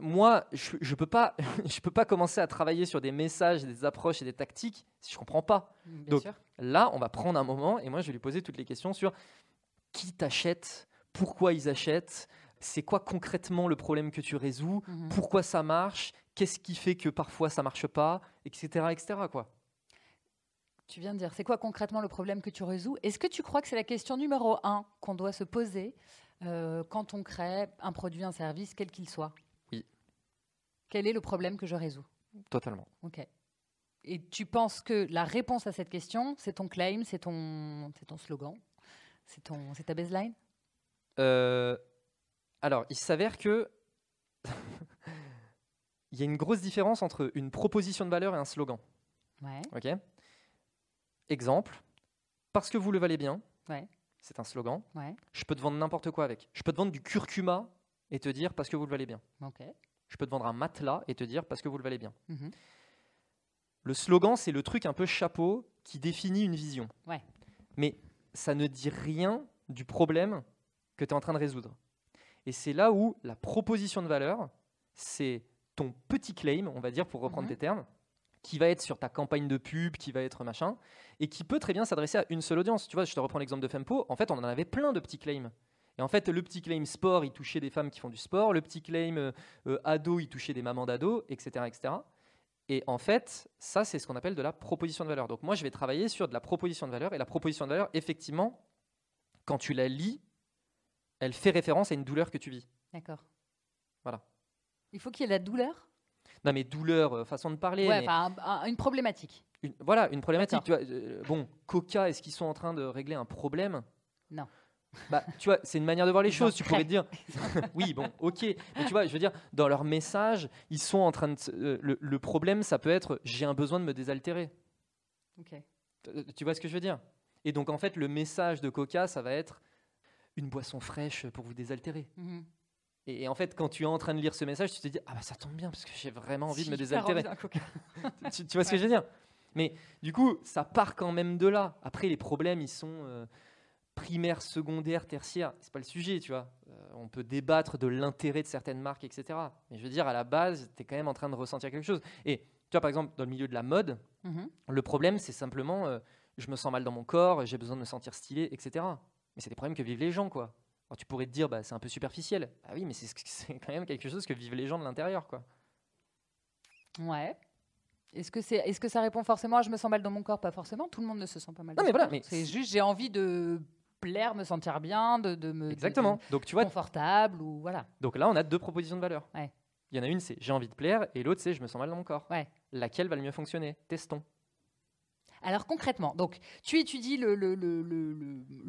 moi, je, je peux pas, (laughs) je peux pas commencer à travailler sur des messages, des approches et des tactiques si je comprends pas. Bien donc, sûr. Là, on va prendre un moment et moi, je vais lui poser toutes les questions sur qui t'achète, pourquoi ils achètent, c'est quoi concrètement le problème que tu résous, Mhm. pourquoi ça marche, qu'est-ce qui fait que parfois ça marche pas, etc., etc. Quoi. Tu viens de dire, c'est quoi concrètement le problème que tu résous? Est-ce que tu crois que c'est la question numéro un qu'on doit se poser euh, quand on crée un produit, un service, quel qu'il soit? Oui. Quel est le problème que je résous? Totalement. Ok. Et tu penses que la réponse à cette question, c'est ton claim, c'est ton, c'est ton slogan, c'est ton, c'est ta baseline? Euh, alors, il s'avère que (laughs) il y a une grosse différence entre une proposition de valeur et un slogan. Ouais. Ok? Exemple, parce que vous le valez bien. Ouais. C'est un slogan. Ouais. Je peux te vendre n'importe quoi avec. Je peux te vendre du curcuma et te dire parce que vous le valez bien. Je peux te vendre un matelas et te dire parce que vous le valez bien. Mhm. Le slogan, c'est le truc un peu chapeau qui définit une vision. Ouais. Mais ça ne dit rien du problème que tu es en train de résoudre. Et c'est là où la proposition de valeur, c'est ton petit claim, on va dire pour reprendre Mhm. tes termes, qui va être sur ta campagne de pub, qui va être machin, et qui peut très bien s'adresser à une seule audience. Tu vois, je te reprends l'exemple de Fempo. En fait, on en avait plein de petits claims. Et en fait, le petit claim sport, il touchait des femmes qui font du sport. Le petit claim euh, euh, ado, il touchait des mamans d'ado, etc., etc. Et en fait, ça, c'est ce qu'on appelle de la proposition de valeur. Donc moi, je vais travailler sur de la proposition de valeur. Et la proposition de valeur, effectivement, quand tu la lis, elle fait référence à une douleur que tu vis. D'accord. Voilà. Il faut qu'il y ait la douleur? Non, mais douleur, euh, façon de parler. Ouais, mais enfin, un- un- une problématique. une- voilà, une problématique. Tu D'accord. vois, euh, bon, Coca, est-ce qu'ils sont en train de régler un problème? Non. Bah, tu vois, c'est une manière de voir les choses. Tu pourrais te dire, (laughs) oui, bon, ok. Mais tu vois, je veux dire, dans leur message, ils sont en train de. euh, le, le problème, ça peut être j'ai un besoin de me désaltérer. Ok. Tu vois ce que je veux dire? Et donc, en fait, le message de Coca, ça va être une boisson fraîche pour vous désaltérer. Mhm. Et, et en fait, quand tu es en train de lire ce message, tu te dis ah bah ça tombe bien parce que j'ai vraiment envie de me désaltérer. (laughs) tu vois ce que je veux dire? Mais du coup, ça part quand même de là. Après, les problèmes, ils sont euh, primaires, secondaires, tertiaires. C'est pas le sujet, tu vois. Euh, on peut débattre de l'intérêt de certaines marques, etc. Mais je veux dire, à la base, tu es quand même en train de ressentir quelque chose. Et tu vois, par exemple, dans le milieu de la mode, Mhm. le problème, c'est simplement euh, je me sens mal dans mon corps, j'ai besoin de me sentir stylé, etc. Mais c'est des problèmes que vivent les gens, quoi. Alors, tu pourrais te dire, bah, c'est un peu superficiel. Ah oui, mais (laughs) c'est quand même quelque chose que vivent les gens de l'intérieur, quoi. Ouais. Est-ce que, c'est, est-ce que ça répond forcément à je me sens mal dans mon corps? Pas forcément. Tout le monde ne se sent pas mal Non, dans mais voilà, mais C'est juste j'ai envie de plaire, me sentir bien, de, de me. de- Exactement. Donc, tu vois, confortable ou voilà. Donc là, on a deux propositions de valeur. Ouais. Il y en a une, c'est j'ai envie de plaire, et l'autre, c'est je me sens mal dans mon corps. Ouais. Laquelle va le mieux fonctionner? Testons. Alors concrètement, donc tu étudies le,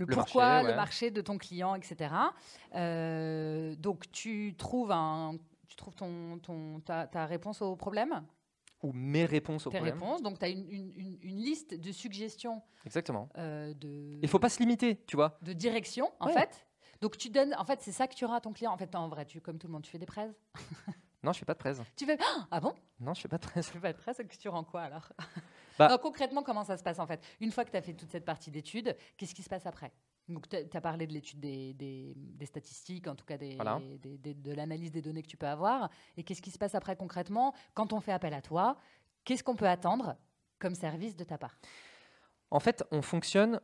pourquoi, marché, le marché de ton client, etc. Euh, donc tu trouves, un, tu trouves ton, ton, ta, ta réponse au problème, Ou mes réponses au tes problème. réponses. Donc tu as une, une, une- une liste de suggestions Exactement. euh, de, Il faut pas se limiter, tu vois. de direction, en Ouais. fait. Donc tu donnes, en fait, c'est ça que tu auras à ton client. En fait, en vrai, tu, comme tout le monde, tu fais des prêts. Non, je fais pas de presse. Tu fais ah bon? Non, je fais pas de presse. Tu fais pas de presse, que tu rends quoi alors? Bah- Non, Concrètement, comment ça se passe en fait? Une fois que tu as fait toute cette partie d'études, qu'est-ce qui se passe après? Donc, tu as parlé de l'étude des, des- des statistiques, en tout cas des, Voilà. de l'analyse des données que tu peux avoir. Et qu'est-ce qui se passe après concrètement? Quand on fait appel à toi Qu'est-ce qu'on peut attendre comme service de ta part? En fait, on fonctionne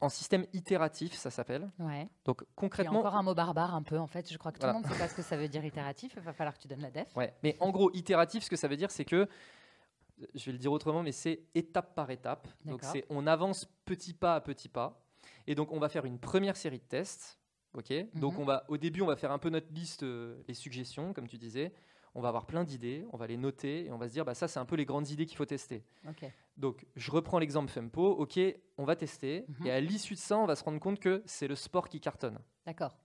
en système itératif, ça s'appelle. Ouais. Donc concrètement, encore un mot barbare un peu, en fait. Je crois que tout Voilà. le monde ne sait pas ce que ça veut dire itératif. Il va falloir que tu donnes la def. Ouais, mais en gros, itératif, ce que ça veut dire, c'est que, je vais le dire autrement, mais c'est étape par étape. Donc, c'est on avance petit pas à petit pas. Et donc, on va faire une première série de tests. Ok? Donc, Mhm. on va, au début, on va faire un peu notre liste, euh, les suggestions, comme tu disais. On va avoir plein d'idées, on va les noter et on va se dire, bah, ça, c'est un peu les grandes idées qu'il faut tester. Ok. Donc, je reprends l'exemple Fempo. Ok, on va tester. Mhm. Et à l'issue de ça, on va se rendre compte que c'est le sport qui cartonne. D'accord.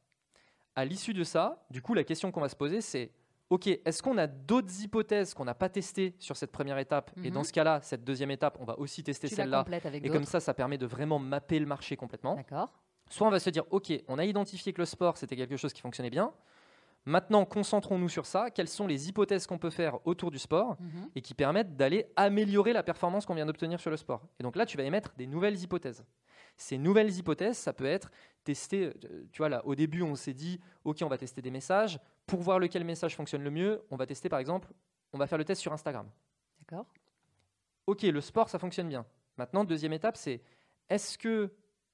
À l'issue de ça, du coup, la question qu'on va se poser, c'est OK, est-ce qu'on a d'autres hypothèses qu'on n'a pas testées sur cette première étape Et Mhm. dans ce cas-là, cette deuxième étape, on va aussi tester celle-là. Et comme ça, ça permet de vraiment mapper le marché complètement. D'accord. Soit on va se dire OK, on a identifié que le sport, c'était quelque chose qui fonctionnait bien. Maintenant, concentrons-nous sur ça. Quelles sont les hypothèses qu'on peut faire autour du sport Mhm. et qui permettent d'aller améliorer la performance qu'on vient d'obtenir sur le sport. Et donc là, tu vas émettre des nouvelles hypothèses. Ces nouvelles hypothèses, ça peut être tester, euh, tu vois, là, au début, on s'est dit, OK, on va tester des messages. Pour voir lequel message fonctionne le mieux, on va tester, par exemple, on va faire le test sur Instagram. D'accord. OK, le sport, ça fonctionne bien. Maintenant, deuxième étape, c'est est-ce que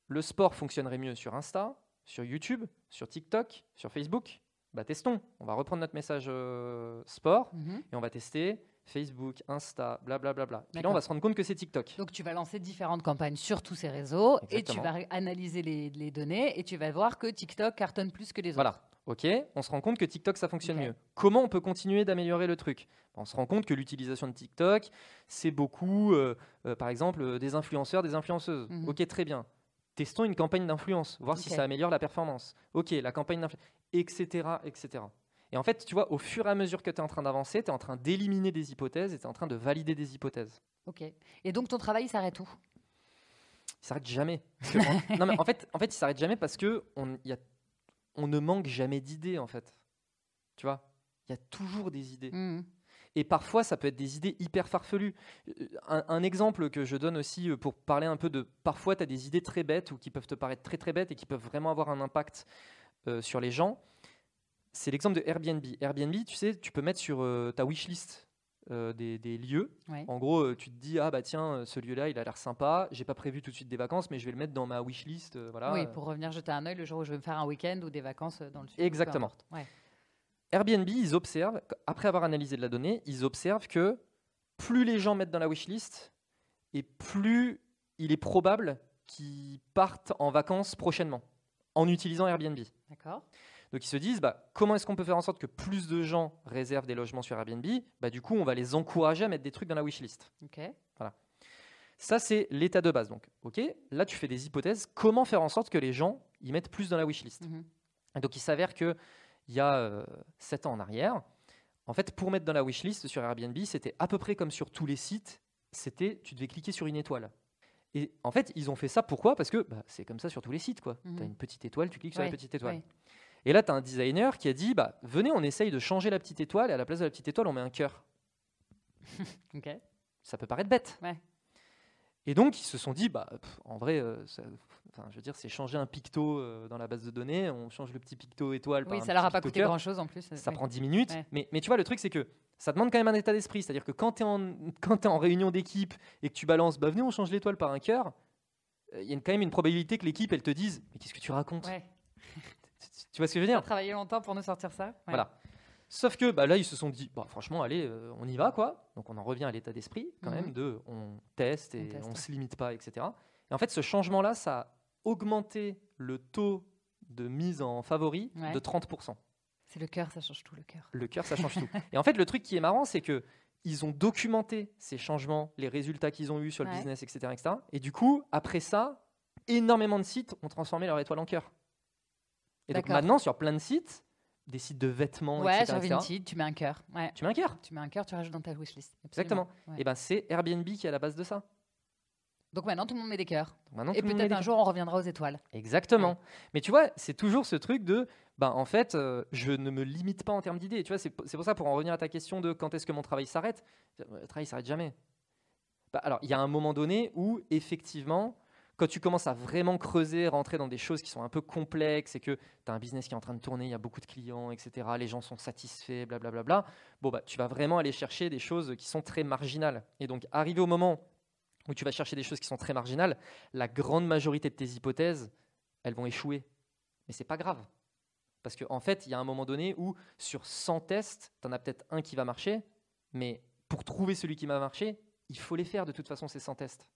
le sport fonctionnerait mieux sur Insta, sur YouTube, sur TikTok, sur Facebook? Bah, testons. On va reprendre notre message euh, sport Mhm. et on va tester Facebook, Insta, blablabla. Bla, bla. Puis là, on va se rendre compte que c'est TikTok. Donc tu vas lancer différentes campagnes sur tous ces réseaux et tu vas analyser les, les données et tu vas voir que TikTok cartonne plus que les autres. Voilà. OK, on se rend compte que TikTok, ça fonctionne mieux. Comment on peut continuer d'améliorer le truc? On se rend compte que l'utilisation de TikTok, c'est beaucoup, euh, euh, par exemple, euh, des influenceurs, des influenceuses. Mhm. OK, très bien. Testons une campagne d'influence, voir si ça améliore la performance. OK, la campagne d'influence, etc., etc. Et en fait, tu vois, au fur et à mesure que tu es en train d'avancer, tu es en train d'éliminer des hypothèses et tu es en train de valider des hypothèses. Ok. Et donc ton travail il s'arrête où? Il s'arrête jamais. Non, mais en fait, en fait, il s'arrête jamais parce que on, y a, on ne manque jamais d'idées, en fait. Tu vois? Il y a toujours des idées. Mhm. Et parfois, ça peut être des idées hyper farfelues. Euh, Un, un exemple que je donne aussi euh, pour parler un peu de... Parfois, tu as des idées très bêtes ou qui peuvent te paraître très très bêtes et qui peuvent vraiment avoir un impact euh, sur les gens. C'est l'exemple de Airbnb. Airbnb, tu sais, tu peux mettre sur euh, ta wishlist euh, des, des lieux. Ouais. En gros, euh, tu te dis, ah bah tiens, ce lieu-là, il a l'air sympa. J'ai pas prévu tout de suite des vacances, mais je vais le mettre dans ma wishlist. voilà. Oui, pour revenir jeter un œil le jour où je vais me faire un week-end ou des vacances dans le sud. Exactement. Ouais. Airbnb, ils observent, après avoir analysé de la donnée, ils observent que plus les gens mettent dans la wishlist, et plus il est probable qu'ils partent en vacances prochainement en utilisant Airbnb. D'accord. Donc ils se disent, bah, comment est-ce qu'on peut faire en sorte que plus de gens réservent des logements sur Airbnb? Bah, Du coup, on va les encourager à mettre des trucs dans la wishlist. Ok. Ça, c'est l'état de base. Donc, ok, là, tu fais des hypothèses. Comment faire en sorte que les gens y mettent plus dans la wishlist? Et donc, il s'avère que il y a 7 ans en arrière, en fait, pour mettre dans la wishlist sur Airbnb, c'était à peu près comme sur tous les sites. C'était, tu devais cliquer sur une étoile. Et en fait, ils ont fait ça pourquoi? Parce que bah, c'est comme ça sur tous les sites, quoi. Mhm. Tu as une petite étoile, tu cliques sur la petite étoile. ouais. Et là, tu as un designer qui a dit bah, venez, on essaye de changer la petite étoile, et à la place de la petite étoile, on met un cœur. (laughs) Ok. Ça peut paraître bête. Ouais. Et donc, ils se sont dit, bah, pff, en vrai, euh, ça- je veux dire, c'est changer un picto euh, dans la base de données, on change le petit picto étoile par Oui, un ça leur a pas coûté cœur. grand-chose en plus. euh, Ça oui. prend 10 minutes. Ouais. Mais, mais tu vois, le truc, c'est que ça demande quand même un état d'esprit. C'est-à-dire que quand tu es, en- quand t'es en réunion d'équipe et que tu balances, bah, venez, on change l'étoile par un cœur, il y a quand même une probabilité que l'équipe, elle te dise, mais qu'est-ce que tu racontes? Ouais. Tu vois ce que je veux Tu as dire? Travaillé longtemps pour nous sortir ça Ouais. Voilà. Sauf que bah, là, ils se sont dit, bah, franchement, allez, euh, on y va, quoi. Donc on en revient à l'état d'esprit, quand Mhm. même, de on teste et On on, ouais. se limite pas, etc. Et en fait, ce changement-là, ça a augmenté le taux de mise en favori Ouais. de 30%. C'est le cœur, ça change tout le cœur. Le cœur, ça change tout. (laughs) Et en fait, le truc qui est marrant, c'est que ils ont documenté ces changements, les résultats qu'ils ont eus sur le Ouais. business, etc., etc. Et du coup, après ça, énormément de sites ont transformé leur étoile en cœur. Et donc maintenant, sur plein de sites, des sites de vêtements, Ouais, etc., sur Vinted, tu mets un cœur. Ouais. tu mets un cœur. Tu mets un cœur, tu rajoutes dans ta wishlist. Exactement. Ouais. Et ben c'est Airbnb qui est à la base de ça. Donc maintenant, tout le monde met des cœurs. Maintenant, Et peut-être un jour, on reviendra aux étoiles. Exactement. Ouais. Mais tu vois, c'est toujours ce truc de, ben en fait, euh, je ne me limite pas en termes d'idées. Tu vois, c'est c'est pour ça, pour en revenir à ta question de quand est-ce que mon travail s'arrête, le travail s'arrête jamais. Bah, alors, il y a un moment donné où, effectivement, Quand tu commences à vraiment creuser, rentrer dans des choses qui sont un peu complexes et que tu as un business qui est en train de tourner, il y a beaucoup de clients, etc., les gens sont satisfaits, blablabla, bla, bla, bon, bah, tu vas vraiment aller chercher des choses qui sont très marginales. Et donc, arrivé au moment où tu vas chercher des choses qui sont très marginales, la grande majorité de tes hypothèses, elles vont échouer. Mais c'est pas grave. Parce qu'en en fait, il y a un moment donné où sur 100 tests, tu en as peut-être un qui va marcher, mais pour trouver celui qui va marcher, il faut les faire de toute façon, ces 100 tests.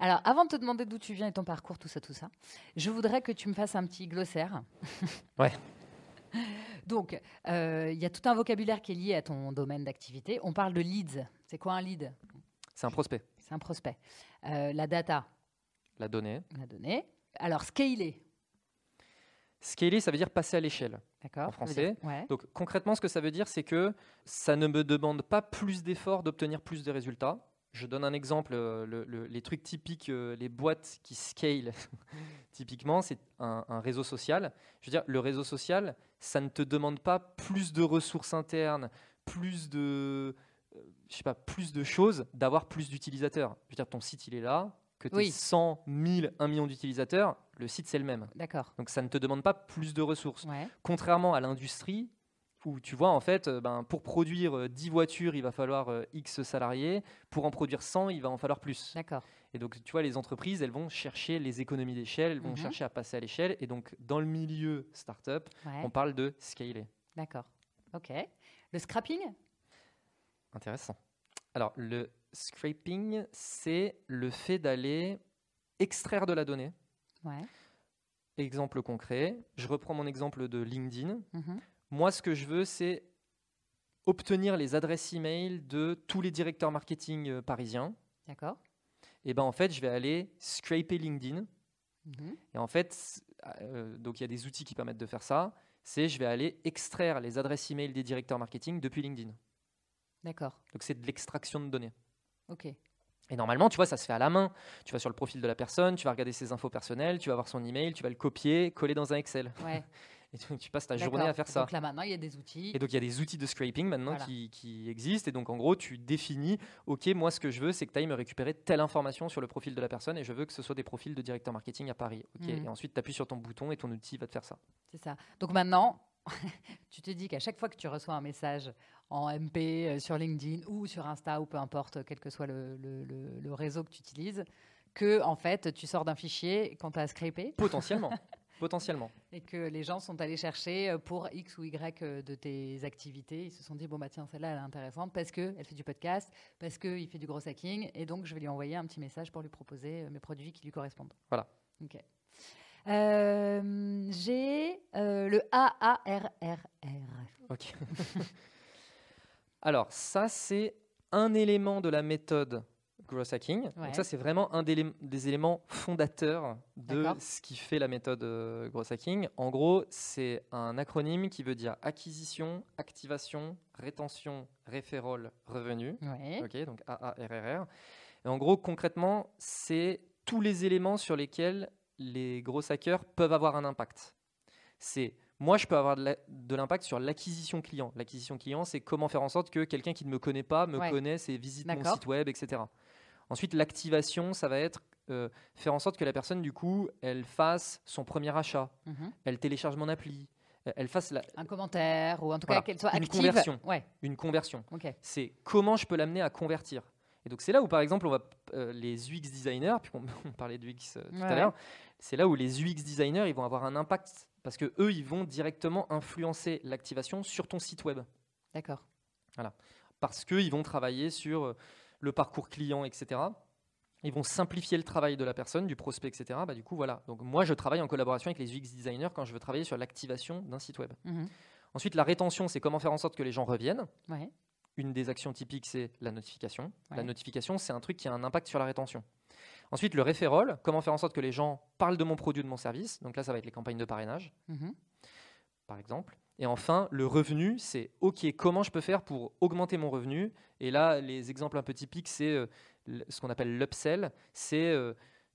Alors, avant de te demander d'où tu viens et ton parcours, tout ça, tout ça, je voudrais que tu me fasses un petit glossaire. Ouais. (laughs) Donc, euh, il y a tout un vocabulaire qui est lié à ton domaine d'activité. On parle de leads. C'est quoi un lead? C'est un prospect. C'est un prospect. Euh, la data La donnée. La donnée. Alors, scaler Scaler, ça veut dire passer à l'échelle en français. Donc concrètement, ce que ça veut dire, c'est que ça ne me demande pas plus d'efforts d'obtenir plus de résultats. Je donne un exemple, euh, les trucs typiques, euh, les boîtes qui scale, (laughs) typiquement, c'est un, réseau social. Je veux dire, le réseau social, ça ne te demande pas plus de ressources internes, plus de, euh, je sais pas, plus de choses, d'avoir plus d'utilisateurs. Je veux dire, ton site, il est là, que tu aies 100, 1000, 1 million d'utilisateurs, le site c'est le même. D'accord. Donc ça ne te demande pas plus de ressources. Contrairement à l'industrie, où tu vois, en fait, euh, ben, pour produire 10 euh, voitures, il va falloir euh, X salariés. Pour en produire 100, il va en falloir plus. D'accord. Et donc, tu vois, les entreprises, elles vont chercher les économies d'échelle, elles vont mhm. chercher à passer à l'échelle. Et donc, dans le milieu startup, on parle de scaler. D'accord. OK. Le scrapping? Intéressant. Alors, le scraping, c'est le fait d'aller extraire de la donnée. Exemple concret, je reprends mon exemple de LinkedIn. Mhm. Moi, ce que je veux, c'est obtenir les adresses e-mail de tous les directeurs marketing euh, parisiens. D'accord. Et ben en fait, je vais aller scraper LinkedIn. Mhm. Et en fait, euh, donc il y a des outils qui permettent de faire ça. C'est je vais aller extraire les adresses e-mail des directeurs marketing depuis LinkedIn. D'accord. Donc c'est de l'extraction de données. Ok. Et normalement, tu vois, ça se fait à la main. Tu vas sur le profil de la personne, tu vas regarder ses infos personnelles, tu vas voir son email, tu vas le copier, coller dans un Excel. Ouais. (laughs) Et tu, passes ta journée à faire ça. Donc là maintenant, il y a des outils. Et donc il y a des outils de scraping maintenant qui, existent. Et donc en gros, tu définis, OK, moi ce que je veux, c'est que tu ailles me récupérer telle information sur le profil de la personne et je veux que ce soit des profils de directeur marketing à Paris. OK. Mhm. Et ensuite, tu appuies sur ton bouton et ton outil va te faire ça. C'est ça. Donc maintenant, (laughs) tu te dis qu'à chaque fois que tu reçois un message en MP euh, sur LinkedIn ou sur Insta ou peu importe, quel que soit le, réseau que tu utilises, que en fait tu sors d'un fichier quand tu as scrapé. Potentiellement. (laughs) Potentiellement. Et que les gens sont allés chercher euh, pour X ou Y euh, de tes activités. Ils se sont dit, bon, bah tiens, celle-là, elle est intéressante parce qu'elle fait du podcast, parce qu'il fait du gros hacking, et donc je vais lui envoyer un petit message pour lui proposer mes produits qui lui correspondent. Voilà. Ok. J'ai le AARRR. Ok. (laughs) Alors, ça, c'est un élément de la méthode Gross Hacking. Donc ça, c'est vraiment un des, éléments fondateurs de ce qui fait la méthode euh, Gross Hacking. En gros, c'est un acronyme qui veut dire acquisition, activation, rétention, référol, revenu. Ok, donc AARRR. Et en gros, concrètement, c'est tous les éléments sur lesquels les gros hackers peuvent avoir un impact. C'est moi, je peux avoir de l'impact sur l'acquisition client. L'acquisition client, c'est comment faire en sorte que quelqu'un qui ne me connaît pas me connaisse et visite mon site web, etc. Ensuite, l'activation, ça va être euh, faire en sorte que la personne, du coup, elle fasse son premier achat, mhm. elle télécharge mon appli, euh, elle fasse un commentaire ou en tout cas qu'elle soit une Conversion. Une conversion. C'est comment je peux l'amener à convertir. Et donc c'est là où par exemple on va euh, les UX designers, puis on, (laughs) parlait de UX tout à l'heure, c'est là où les UX designers ils vont avoir un impact parce que eux, ils vont directement influencer l'activation sur ton site web. D'accord. Voilà. Parce qu'ils vont travailler sur le parcours client, etc. Ils vont simplifier le travail de la personne, du prospect, etc. Bah, du coup, voilà. Donc, moi, je travaille en collaboration avec les UX designers quand je veux travailler sur l'activation d'un site web. Mhm. Ensuite, la rétention, c'est comment faire en sorte que les gens reviennent. Une des actions typiques, c'est la notification. La notification, c'est un truc qui a un impact sur la rétention. Ensuite, le référol, comment faire en sorte que les gens parlent de mon produit, de mon service. Donc là, ça va être les campagnes de parrainage, mhm. par exemple. Et enfin, le revenu, c'est OK, comment je peux faire pour augmenter mon revenu? Et là, les exemples un peu typiques, c'est euh, ce qu'on appelle l'upsell. C'est euh,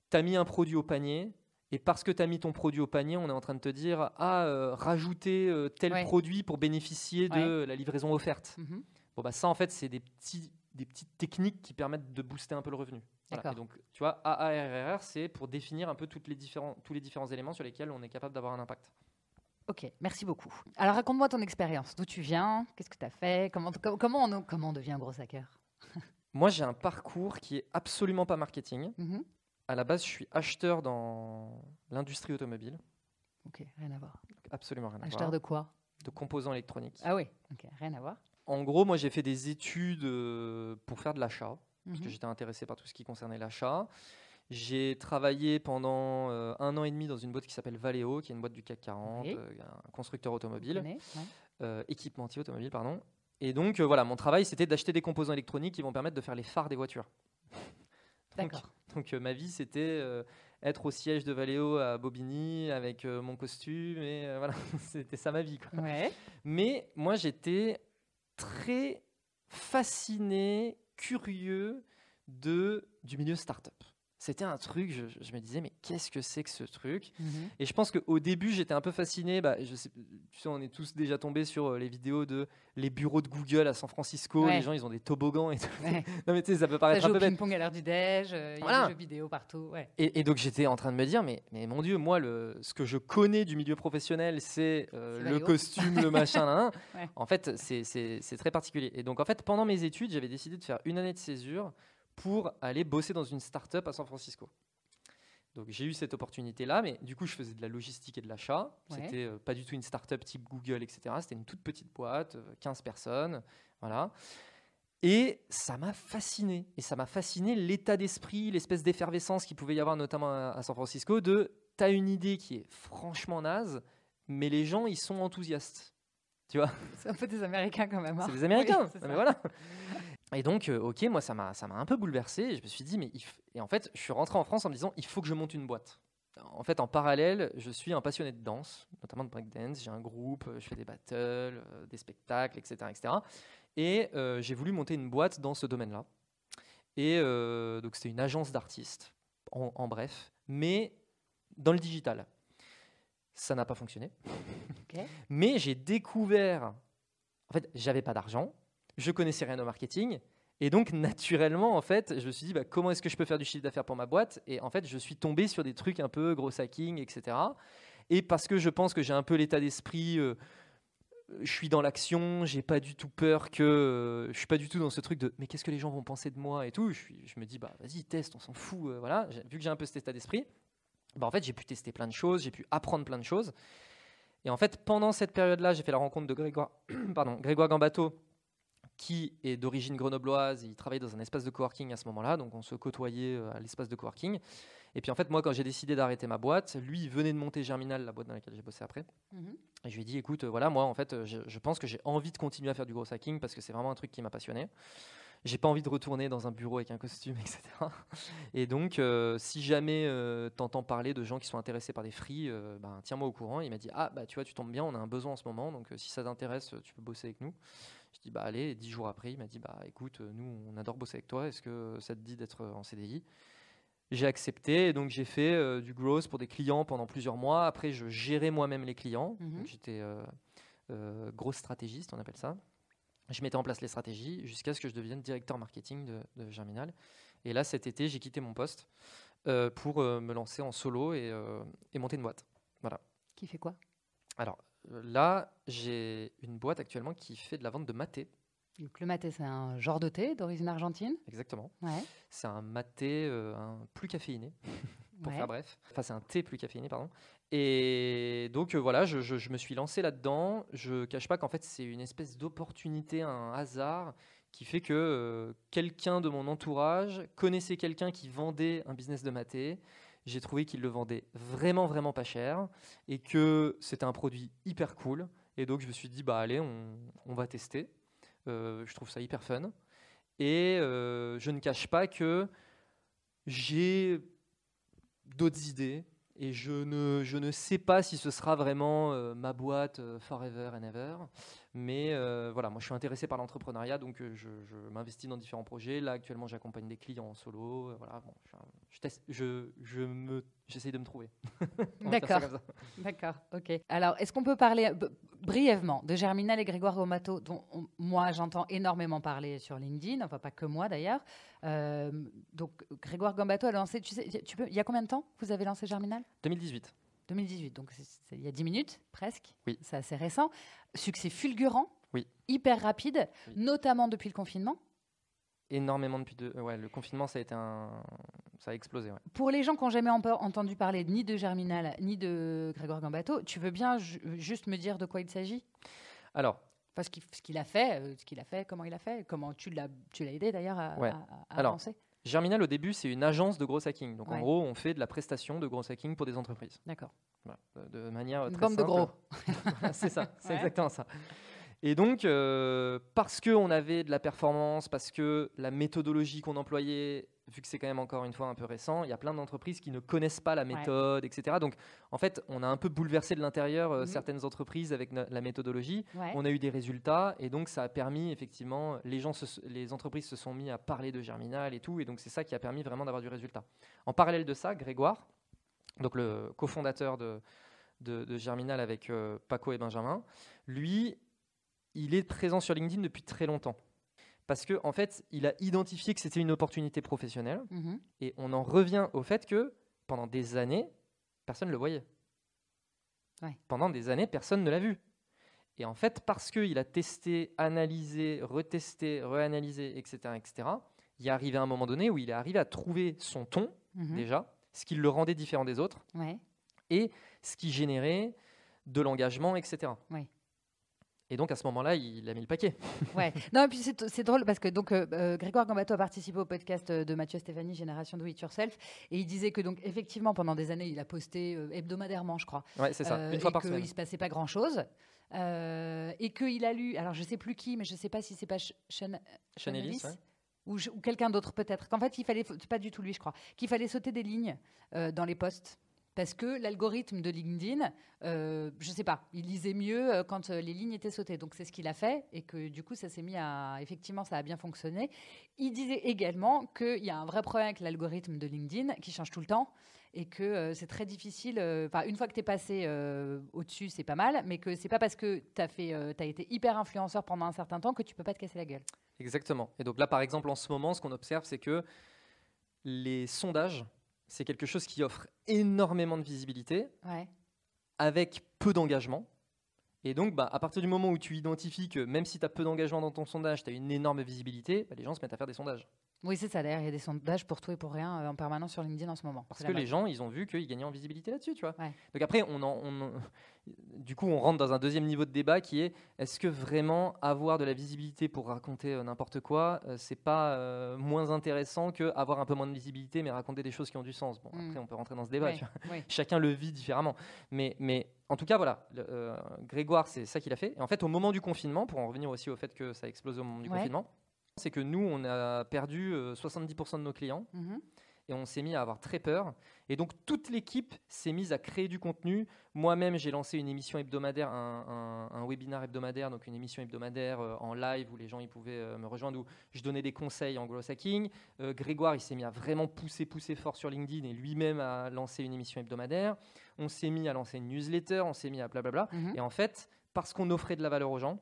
tu as mis un produit au panier, et parce que tu as mis ton produit au panier, on est en train de te dire Ah, euh, rajouter tel produit pour bénéficier de la livraison offerte. Mhm. Bon, bah, ça, en fait, c'est des, petits, des petites techniques qui permettent de booster un peu le revenu. Voilà. D'accord. Et donc, tu vois, AARRR, c'est pour définir un peu toutes les différents, tous les différents éléments sur lesquels on est capable d'avoir un impact. Ok, merci beaucoup. Alors raconte-moi ton expérience. D'où tu viens? Qu'est-ce que tu as fait? Comment, com- comment, on, comment on devient gros hacker? (laughs) Moi, j'ai un parcours qui est absolument pas marketing. Mhm. À la base, je suis acheteur dans l'industrie automobile. Ok, rien à voir. Donc, Absolument rien à Acheteur voir. de quoi? De composants électroniques. Ah oui, ok, rien à voir. En gros, moi, j'ai fait des études euh, pour faire de l'achat. parce que Mhm. j'étais intéressé par tout ce qui concernait l'achat. J'ai travaillé pendant euh, un an et demi dans une boîte qui s'appelle Valeo, qui est une boîte du CAC 40, Oui. euh, un constructeur automobile, connais, ouais. euh, équipementier automobile, pardon. Et donc, euh, voilà, mon travail, c'était d'acheter des composants électroniques qui vont permettre de faire les phares des voitures. (laughs) D'accord. donc, ma vie, c'était être au siège de Valeo à Bobigny avec mon costume, et (laughs) voilà, c'était ça ma vie. Quoi. Ouais. Mais moi, j'étais très fasciné, curieux de, du milieu startup. C'était un truc, je, je me disais, mais qu'est-ce que c'est que ce truc Mhm. Et je pense qu'au début, j'étais un peu fasciné. Bah, je sais, tu sais, on est tous déjà tombés sur euh, les vidéos de les bureaux de Google à San Francisco. Ouais. Les gens, ils ont des toboggans et tout. Ouais. (laughs) Non, mais tu sais, ça peut Ça paraître joue un peu bête. ping-pong à l'heure du déj, euh, il y a des jeux vidéo partout. Ouais. Et, et donc j'étais en train de me dire, mais, mais mon Dieu, moi, le, ce que je connais du milieu professionnel, c'est euh, le costume, le machin. (laughs) En fait, c'est très particulier. Et donc, en fait, pendant mes études, j'avais décidé de faire une année de césure pour aller bosser dans une start-up à San Francisco. Donc j'ai eu cette opportunité-là, mais du coup je faisais de la logistique et de l'achat. Ouais. C'était euh, pas du tout une start-up type Google, etc. C'était une toute petite boîte, euh, 15 personnes, voilà. Et ça m'a fasciné. Et ça m'a fasciné l'état d'esprit, l'espèce d'effervescence qu'il pouvait y avoir notamment à, à San Francisco de t'as une idée qui est franchement naze, mais les gens ils sont enthousiastes. Tu vois? C'est un peu des Américains quand même. hein. c'est des Américains. Oui, mais voilà. (laughs) Et donc, euh, ok, moi, ça m'a, un peu bouleversé. Et je me suis dit, mais il f- et en fait, je suis rentré en France en me disant, il faut que je monte une boîte. En fait, en parallèle, je suis un passionné de danse, notamment de breakdance. J'ai un groupe, euh, je fais des battles, euh, des spectacles, etc., etc. Et euh, j'ai voulu monter une boîte dans ce domaine-là. Et donc, c'était une agence d'artistes, en, en bref, mais dans le digital. Ça n'a pas fonctionné. (laughs) Mais j'ai découvert. En fait, j'avais pas d'argent, je connaissais rien au marketing. Et donc, naturellement, en fait, je me suis dit, bah, comment est-ce que je peux faire du chiffre d'affaires pour ma boîte? Et en fait, je suis tombé sur des trucs un peu gros hacking, etc. Et parce que je pense que j'ai un peu l'état d'esprit, euh, je suis dans l'action, j'ai pas du tout peur que. euh, je suis pas du tout dans ce truc de, mais qu'est-ce que les gens vont penser de moi et tout. Je, me dis, bah, vas-y, teste, on s'en fout. euh, voilà. Vu que j'ai un peu cet état d'esprit, bah, en fait, j'ai pu tester plein de choses, j'ai pu apprendre plein de choses. Et en fait, pendant cette période-là, j'ai fait la rencontre de Grégoire, (clears throat) pardon, Grégoire Gambato, qui est d'origine grenobloise. Il travaillait dans un espace de coworking à ce moment-là, donc on se côtoyait euh, à l'espace de coworking. Et puis en fait, moi, quand j'ai décidé d'arrêter ma boîte, lui, il venait de monter Germinal, la boîte dans laquelle j'ai bossé après. Mhm. Et je lui ai dit, écoute, euh, voilà, moi, en fait, euh, je, je pense que j'ai envie de continuer à faire du gros hacking parce que c'est vraiment un truc qui m'a passionné. J'ai pas envie de retourner dans un bureau avec un costume, (laughs) etc. Et donc, euh, si jamais euh, t'entends parler de gens qui sont intéressés par des free, euh, ben, tiens-moi au courant. Il m'a dit, ah, bah, tu vois, tu tombes bien, on a un besoin en ce moment, donc si ça t'intéresse, tu peux bosser avec nous. Je dis, bah, allez, et dix jours après, il m'a dit, bah, écoute, euh, nous, on adore bosser avec toi, est-ce que ça te dit d'être euh, en CDI j'ai accepté et donc j'ai fait euh, du growth pour des clients pendant plusieurs mois. Après, je gérais moi-même les clients. Mhm. J'étais euh, gros stratégiste, on appelle ça. Je mettais en place les stratégies jusqu'à ce que je devienne directeur marketing de, de Germinal. Et là, cet été, j'ai quitté mon poste euh, pour euh, me lancer en solo et, euh, et monter une boîte. Qui fait quoi? Alors là, j'ai une boîte actuellement qui fait de la vente de maté. Donc, Le maté, c'est un genre de thé d'origine argentine? Exactement. Ouais. C'est un maté euh, un plus caféiné. (laughs) pour ouais. faire bref. Enfin, c'est un thé plus caféiné, pardon. Et donc, euh, voilà, je, je- je me suis lancé là-dedans. Je cache pas qu'en fait, c'est une espèce d'opportunité, un hasard qui fait que euh, quelqu'un de mon entourage connaissait quelqu'un qui vendait un business de maté. J'ai trouvé qu'il le vendait vraiment, vraiment pas cher et que c'était un produit hyper cool. Et donc, je me suis dit, bah allez, on, on va tester. Euh, je trouve ça hyper fun. Et euh, je ne cache pas que j'ai d'autres idées et je ne, je ne sais pas si ce sera vraiment euh, ma boîte euh, forever and ever. Mais euh, voilà, moi je suis intéressé par l'entrepreneuriat, donc je, m'investis dans différents projets. Là actuellement, j'accompagne des clients en solo. voilà, bon, je, je teste- je me, j'essaye de me trouver. (laughs) D'accord. D'accord, ok. Alors, est-ce qu'on peut parler brièvement de Germinal et Grégoire Gomato, dont on- moi j'entends énormément parler sur LinkedIn, enfin pas que moi d'ailleurs. Euh, donc, Grégoire Gambato a lancé, tu sais, tu peux, il y a combien de temps vous avez lancé Germinal? 2018. 2018, donc il y a 10 minutes presque. Oui. C'est assez récent. Succès fulgurant, Oui. hyper rapide, Oui. notamment depuis le confinement. Énormément depuis deux. Ouais, le confinement, ça a été un, ça a explosé. ouais. Pour les gens qui n'ont jamais en- entendu parler ni de Germinal ni de Grégoire Gambato, tu veux bien ju- juste me dire de quoi il s'agit? Alors, ce qu'il a fait, euh, ce qu'il a fait, comment il a fait, comment tu l'as, tu l'as aidé d'ailleurs à, Ouais. à- à Alors, avancer? Germinal au début, c'est une agence de gros hacking. Donc en gros, on fait de la prestation de gros hacking pour des entreprises. D'accord. Voilà, de, manière Une très bande de gros. (laughs) C'est ça, c'est Ouais. exactement ça. Et donc, euh, parce qu'on avait de la performance, parce que la méthodologie qu'on employait, vu que c'est quand même encore une fois un peu récent, il y a plein d'entreprises qui ne connaissent pas la méthode, etc. Donc, en fait, on a un peu bouleversé de l'intérieur euh, Mhm. certaines entreprises avec la méthodologie. Ouais. On a eu des résultats et donc ça a permis effectivement, les, gens se- les entreprises se sont mis à parler de Germinal et tout, et donc c'est ça qui a permis vraiment d'avoir du résultat. En parallèle de ça, Grégoire, donc le cofondateur de, de, de Germinal avec euh, Paco et Benjamin, lui, il est présent sur LinkedIn depuis très longtemps. Parce qu'en en fait, il a identifié que c'était une opportunité professionnelle Mhm. et on en revient au fait que pendant des années, personne ne le voyait. Ouais. Pendant des années, personne ne l'a vu. Et en fait, parce qu'il a testé, analysé, retesté, reanalysé, etc., etc., il est arrivé à un moment donné où il est arrivé à trouver son ton, Mhm. déjà, ce qui le rendait différent des autres, Ouais. et ce qui générait de l'engagement, etc. Et donc, à ce moment-là, il a mis le paquet. (laughs) Ouais. Non, et puis c'est drôle parce que donc euh, euh, Grégoire Gambato a participé au podcast euh, de Mathieu Stéphanie, Génération Do It Yourself, et il disait que donc effectivement pendant des années il a posté euh, hebdomadairement, je crois, Ouais, c'est ça, Euh, une fois et par qu'il semaine. se passait pas grand chose. et qu'il a lu, alors je sais plus qui, mais je sais pas si c'est pas Sean, Ellis, ouais. ou, quelqu'un d'autre peut-être. Qu'en fait il fallait, pas du tout lui je crois, qu'il fallait sauter des lignes euh, dans les posts. Parce que l'algorithme de LinkedIn, euh, je sais pas, il lisait mieux euh, quand euh, les lignes étaient sautées. Donc c'est ce qu'il a fait et que du coup ça s'est mis à, effectivement ça a bien fonctionné. Il disait également qu'il y a un vrai problème avec l'algorithme de LinkedIn qui change tout le temps et que c'est très difficile. Enfin, une fois que tu es passé au-dessus, c'est pas mal, mais que c'est pas parce que tu as, t'as été hyper influenceur pendant un certain temps que tu peux pas te casser la gueule. Exactement. Et donc là, par exemple, en ce moment, ce qu'on observe, c'est que les sondages, c'est quelque chose qui offre énormément de visibilité Ouais. avec peu d'engagement. Et donc, bah, à partir du moment où tu identifies que même si tu as peu d'engagement dans ton sondage, tu as une énorme visibilité, bah, les gens se mettent à faire des sondages. Oui, c'est ça. D'ailleurs, il y a des sondages pour tout et pour rien euh, en permanence sur LinkedIn en ce moment. Parce que les gens, ils ont vu qu'ils gagnaient en visibilité là-dessus, tu vois. Ouais. Donc après, on en- on en- du coup, on rentre dans un deuxième niveau de débat qui est est-ce que vraiment avoir de la visibilité pour raconter euh, n'importe quoi, euh, c'est pas euh, moins intéressant que avoir un peu moins de visibilité mais raconter des choses qui ont du sens? Bon, Mm. après, on peut rentrer dans ce débat. Ouais, tu vois. ouais. (laughs) Chacun le vit différemment. Mais, mais en tout cas, voilà, le- Grégoire, c'est ça qu'il a fait. Et en fait, au moment du confinement, pour en revenir aussi au fait que ça a explosé au moment du Ouais. confinement, c'est que nous, on a perdu euh, 70% de nos clients Mhm. et on s'est mis à avoir très peur. Et donc toute l'équipe s'est mise à créer du contenu. Moi-même, j'ai lancé une émission hebdomadaire, un, un, un webinaire hebdomadaire, donc une émission hebdomadaire euh, en live où les gens ils pouvaient euh, me rejoindre, où je donnais des conseils en growth hacking. Euh, Grégoire, il s'est mis à vraiment pousser, pousser fort sur LinkedIn et lui-même a lancé une émission hebdomadaire. On s'est mis à lancer une newsletter, on s'est mis à blablabla. Mhm. Et en fait, parce qu'on offrait de la valeur aux gens,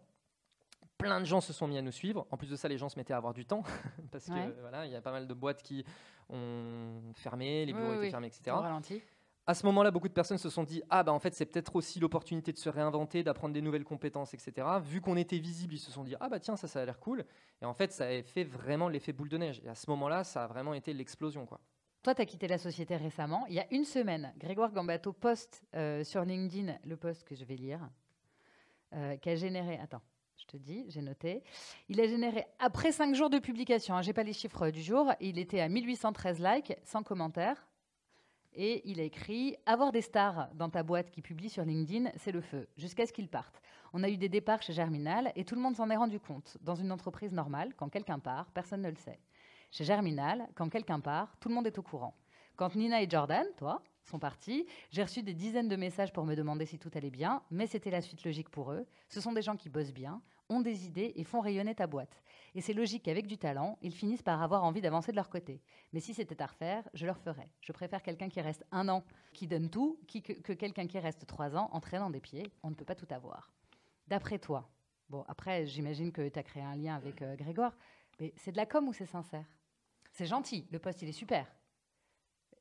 plein de gens se sont mis à nous suivre. En plus de ça, les gens se mettaient à avoir du temps (laughs) parce que Ouais. voilà, il y a pas mal de boîtes qui ont fermé, les bureaux oui, étaient oui. fermés, etc. Au ralenti. À ce moment-là, beaucoup de personnes se sont dit ah bah en fait c'est peut-être aussi l'opportunité de se réinventer, d'apprendre des nouvelles compétences, etc. Vu qu'on était visible, ils se sont dit ah bah tiens ça ça a l'air cool. Et en fait ça a fait vraiment l'effet boule de neige. Et à ce moment-là, ça a vraiment été l'explosion quoi. Toi, tu as quitté la société récemment. Il y a une semaine, Grégoire Gambato poste euh, sur LinkedIn le post que je vais lire, euh, qui a généré. Attends, te dis, j'ai noté. Il a généré, après cinq jours de publication, hein, j'ai pas les chiffres du jour, il était à 1813 likes, sans commentaires. Et il a écrit Avoir des stars dans ta boîte qui publie sur LinkedIn, c'est le feu, jusqu'à ce qu'ils partent. On a eu des départs chez Germinal et tout le monde s'en est rendu compte. Dans une entreprise normale, quand quelqu'un part, personne ne le sait. Chez Germinal, quand quelqu'un part, tout le monde est au courant. Quand Nina et Jordan, toi, sont partis, j'ai reçu des dizaines de messages pour me demander si tout allait bien, mais c'était la suite logique pour eux. Ce sont des gens qui bossent bien, ont des idées et font rayonner ta boîte. Et c'est logique qu'avec du talent, ils finissent par avoir envie d'avancer de leur côté. Mais si c'était à refaire, je le referais. Je préfère quelqu'un qui reste un an, qui donne tout, qui, que, que quelqu'un qui reste trois ans en traînant des pieds. On ne peut pas tout avoir. D'après toi, bon, après, j'imagine que tu as créé un lien avec euh, Grégoire, mais c'est de la com ou c'est sincère? C'est gentil, le poste, il est super.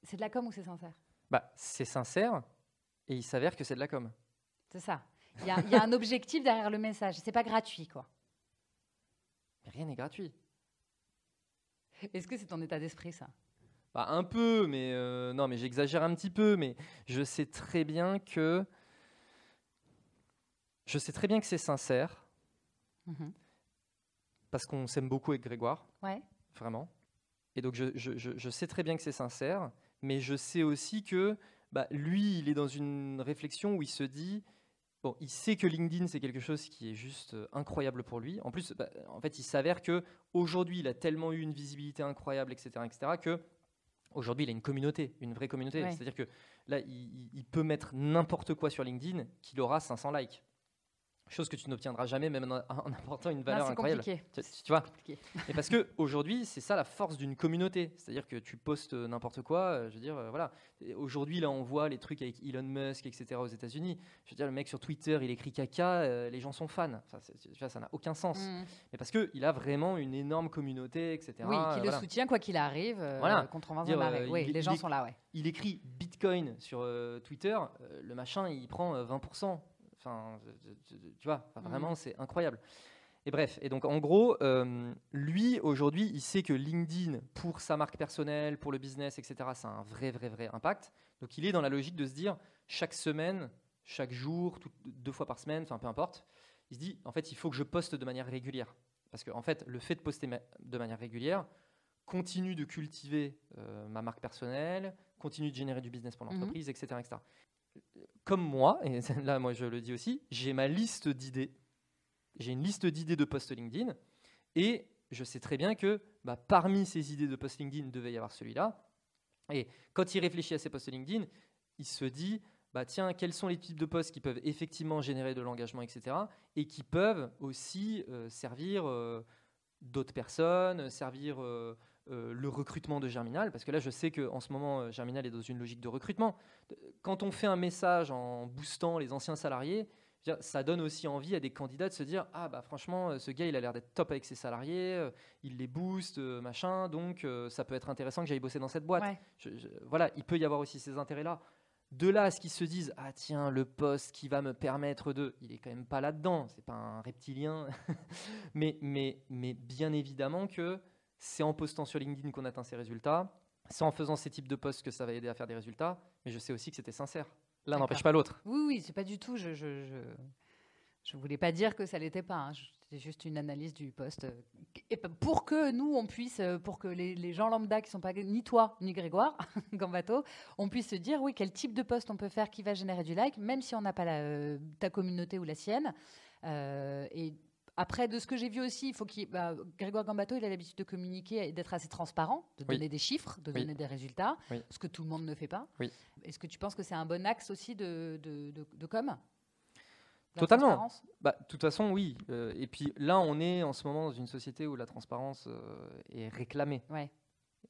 C'est de la com ou c'est sincère? Bah, c'est sincère et il s'avère que c'est de la com. C'est ça. Il y, a- il y a un objectif derrière le message. C'est pas gratuit, quoi. Rien n'est gratuit. Est-ce que c'est ton état d'esprit, ça? Bah, un peu, mais euh, non, mais j'exagère un petit peu, mais je sais très bien que je sais très bien que c'est sincère Mhm. parce qu'on s'aime beaucoup avec Grégoire, Ouais. vraiment. Et donc je, je- je- je sais très bien que c'est sincère, mais je sais aussi que bah, lui, il est dans une réflexion où il se dit Bon, il sait que LinkedIn c'est quelque chose qui est juste euh, incroyable pour lui. En plus, bah, en fait, il s'avère que aujourd'hui, il a tellement eu une visibilité incroyable, etc., etc., que aujourd'hui, il a une communauté, une vraie communauté. Ouais. C'est-à-dire que là, il, il- il peut mettre n'importe quoi sur LinkedIn, qu'il aura 500 likes. Chose que tu n'obtiendras jamais, même en, en (laughs) apportant une Non, valeur c'est incroyable. compliqué. Tu, tu vois compliqué. (laughs) et parce que aujourd'hui, c'est ça la force d'une communauté. C'est-à-dire que tu postes euh, n'importe quoi. euh, Je veux dire, euh, voilà. Aujourd'hui, là, on voit les trucs avec Elon Musk, etc. aux États-Unis. Je veux dire, le mec sur Twitter, il écrit caca, euh, les gens sont fans. Enfin, vois, ça n'a aucun sens. Mhm. Mais parce que il a vraiment une énorme communauté, etc. Oui, qui le soutient quoi qu'il arrive, Voilà. contre Dire, Oui, il- les gens il sont là, ouais. Il écrit Bitcoin sur Twitter, le machin, il prend euh, 20%. Enfin, tu vois, Mhm. vraiment, c'est incroyable. Et bref, et donc en gros, euh, lui aujourd'hui, il sait que LinkedIn, pour sa marque personnelle, pour le business, etc., ça a un vrai, vrai, vrai impact. Donc il est dans la logique de se dire, chaque semaine, chaque jour, tout- deux fois par semaine, enfin peu importe, il se dit, en fait, il faut que je poste de manière régulière. Parce que en fait, le fait de poster ma- de manière régulière continue de cultiver euh, ma marque personnelle, continue de générer du business pour Mhm. l'entreprise, etc., etc. Comme moi, et (laughs) là moi je le dis aussi, j'ai ma liste d'idées. J'ai une liste d'idées de posts LinkedIn et je sais très bien que bah, parmi ces idées de post LinkedIn devait y avoir celui-là. Et quand il réfléchit à ses posts LinkedIn, il se dit bah tiens, quels sont les types de posts qui peuvent effectivement générer de l'engagement, etc. et qui peuvent aussi euh, servir euh, d'autres personnes, servir euh, euh, le recrutement de Germinal, parce que là, je sais qu'en ce moment, euh, Germinal est dans une logique de recrutement. Quand on fait un message en boostant les anciens salariés, ça donne aussi envie à des candidats de se dire ah bah franchement euh, ce gars il a l'air d'être top avec ses salariés il les booste machin donc ça peut être intéressant que j'aille bosser dans cette boîte Ouais. Je- je- voilà il peut y avoir aussi ces intérêts là de là à ce qu'ils se disent ah tiens le poste qui va me permettre de il est quand même pas là dedans c'est pas un reptilien (laughs) mais mais mais bien évidemment que c'est en postant sur LinkedIn qu'on atteint ces résultats c'est en faisant ces types de posts que ça va aider à faire des résultats mais je sais aussi que c'était sincère l'un n'empêche pas l'autre Oui, oui, c'est pas du tout. Je, je, je, je voulais pas dire que ça l'était pas. hein. C'était juste une analyse du poste. euh, Et pour que nous, on puisse, euh, pour que les, les gens lambda qui sont pas ni toi ni Grégoire (laughs) Gambato, on puisse se dire oui quel type de poste on peut faire qui va générer du like, même si on n'a pas la, euh, ta communauté ou la sienne. Euh, et après, de ce que j'ai vu aussi, il faut qu'il. bah, Grégoire Gambato, il a l'habitude de communiquer et d'être assez transparent, de Oui. donner des chiffres, de Oui. donner des résultats, Oui. ce que tout le monde ne fait pas. Est-ce que tu penses que c'est un bon axe aussi de, de, de, de com? La Totalement. Bah, de toute façon, oui. Euh, et puis là, on est en ce moment dans une société où la transparence euh, est réclamée. Ouais,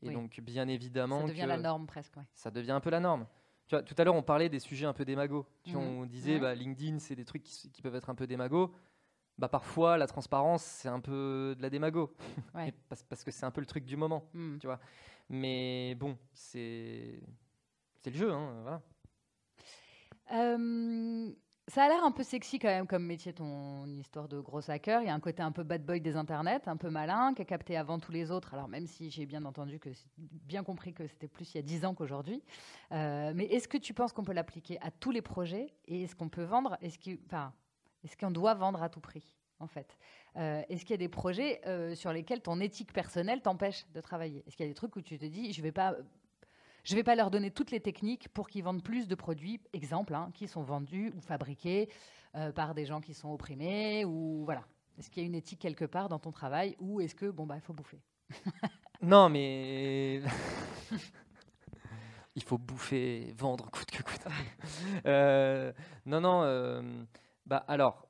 Et Oui. donc, bien évidemment, ça devient que la norme presque. ouais. ça devient un peu la norme. Tu vois, tout à l'heure, on parlait des sujets un peu démagos. Tu vois, Mhm. On disait, bah, LinkedIn, c'est des trucs qui, qui peuvent être un peu démagos. Bah, parfois, la transparence, c'est un peu de la démago. (laughs) Ouais. Parce, parce que c'est un peu le truc du moment. Hmm. Mais bon, c'est c'est le jeu. Hein, voilà. Euh, ça a l'air un peu sexy quand même comme métier, ton histoire de gros hacker. Il y a un côté un peu bad boy des internets, un peu malin, qui a capté avant tous les autres. Alors même si j'ai bien entendu que bien compris que c'était plus il y a 10 ans qu'aujourd'hui. Euh, mais est-ce que tu penses qu'on peut l'appliquer à tous les projets? Et est-ce qu'on peut vendre? Est-ce qu'il- enfin, est-ce qu'on doit vendre à tout prix en fait? Euh, Est-ce qu'il y a des projets euh, sur lesquels ton éthique personnelle t'empêche de travailler? Est-ce qu'il y a des trucs où tu te dis, je vais pas je ne vais pas leur donner toutes les techniques pour qu'ils vendent plus de produits, exemple, hein, qui sont vendus ou fabriqués euh, par des gens qui sont opprimés ou voilà. Est-ce qu'il y a une éthique quelque part dans ton travail ou est-ce que bon bah il faut bouffer? (laughs) Non, mais (laughs) il faut bouffer, vendre coûte que coûte. Euh, non, non. euh, bah alors,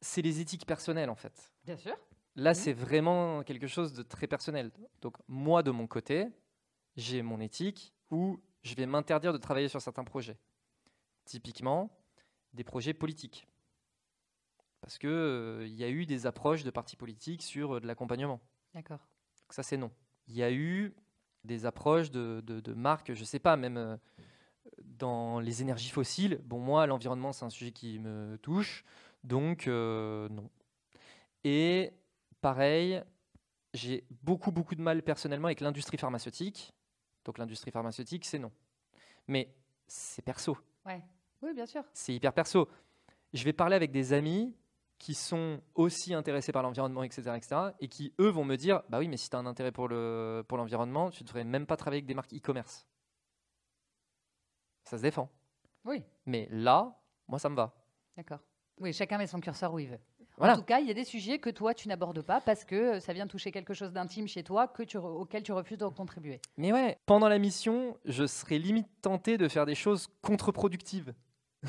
c'est les éthiques personnelles en fait. Bien sûr. Là, Mhm. c'est vraiment quelque chose de très personnel. Donc, moi, de mon côté, j'ai mon éthique où je vais m'interdire de travailler sur certains projets. Typiquement, des projets politiques. Parce qu'il il y a eu des approches de partis politiques sur euh, de l'accompagnement. D'accord. Donc ça, c'est non. Il y a eu des approches de, de- de marques, je ne sais pas, même euh, dans les énergies fossiles. Bon, moi, l'environnement, c'est un sujet qui me touche, donc euh, non. Et pareil, j'ai beaucoup, beaucoup de mal personnellement avec l'industrie pharmaceutique. Donc l'industrie pharmaceutique, c'est non. Mais c'est perso Ouais. Oui, bien sûr. c'est hyper perso. Je vais parler avec des amis qui sont aussi intéressés par l'environnement, etc., etc., et qui, eux, vont me dire, bah oui, mais si tu as un intérêt pour le pour l'environnement, tu devrais même pas travailler avec des marques e-commerce. Ça se défend. Oui, Mais là, moi, ça me va. d'accord. Oui, chacun met son curseur où il veut. Voilà. En tout cas, il y a des sujets que toi, tu n'abordes pas parce que euh, ça vient toucher quelque chose d'intime chez toi que tu re- auquel tu refuses de contribuer. Mais ouais, pendant la mission, je serais limite tenté de faire des choses contre-productives. (laughs)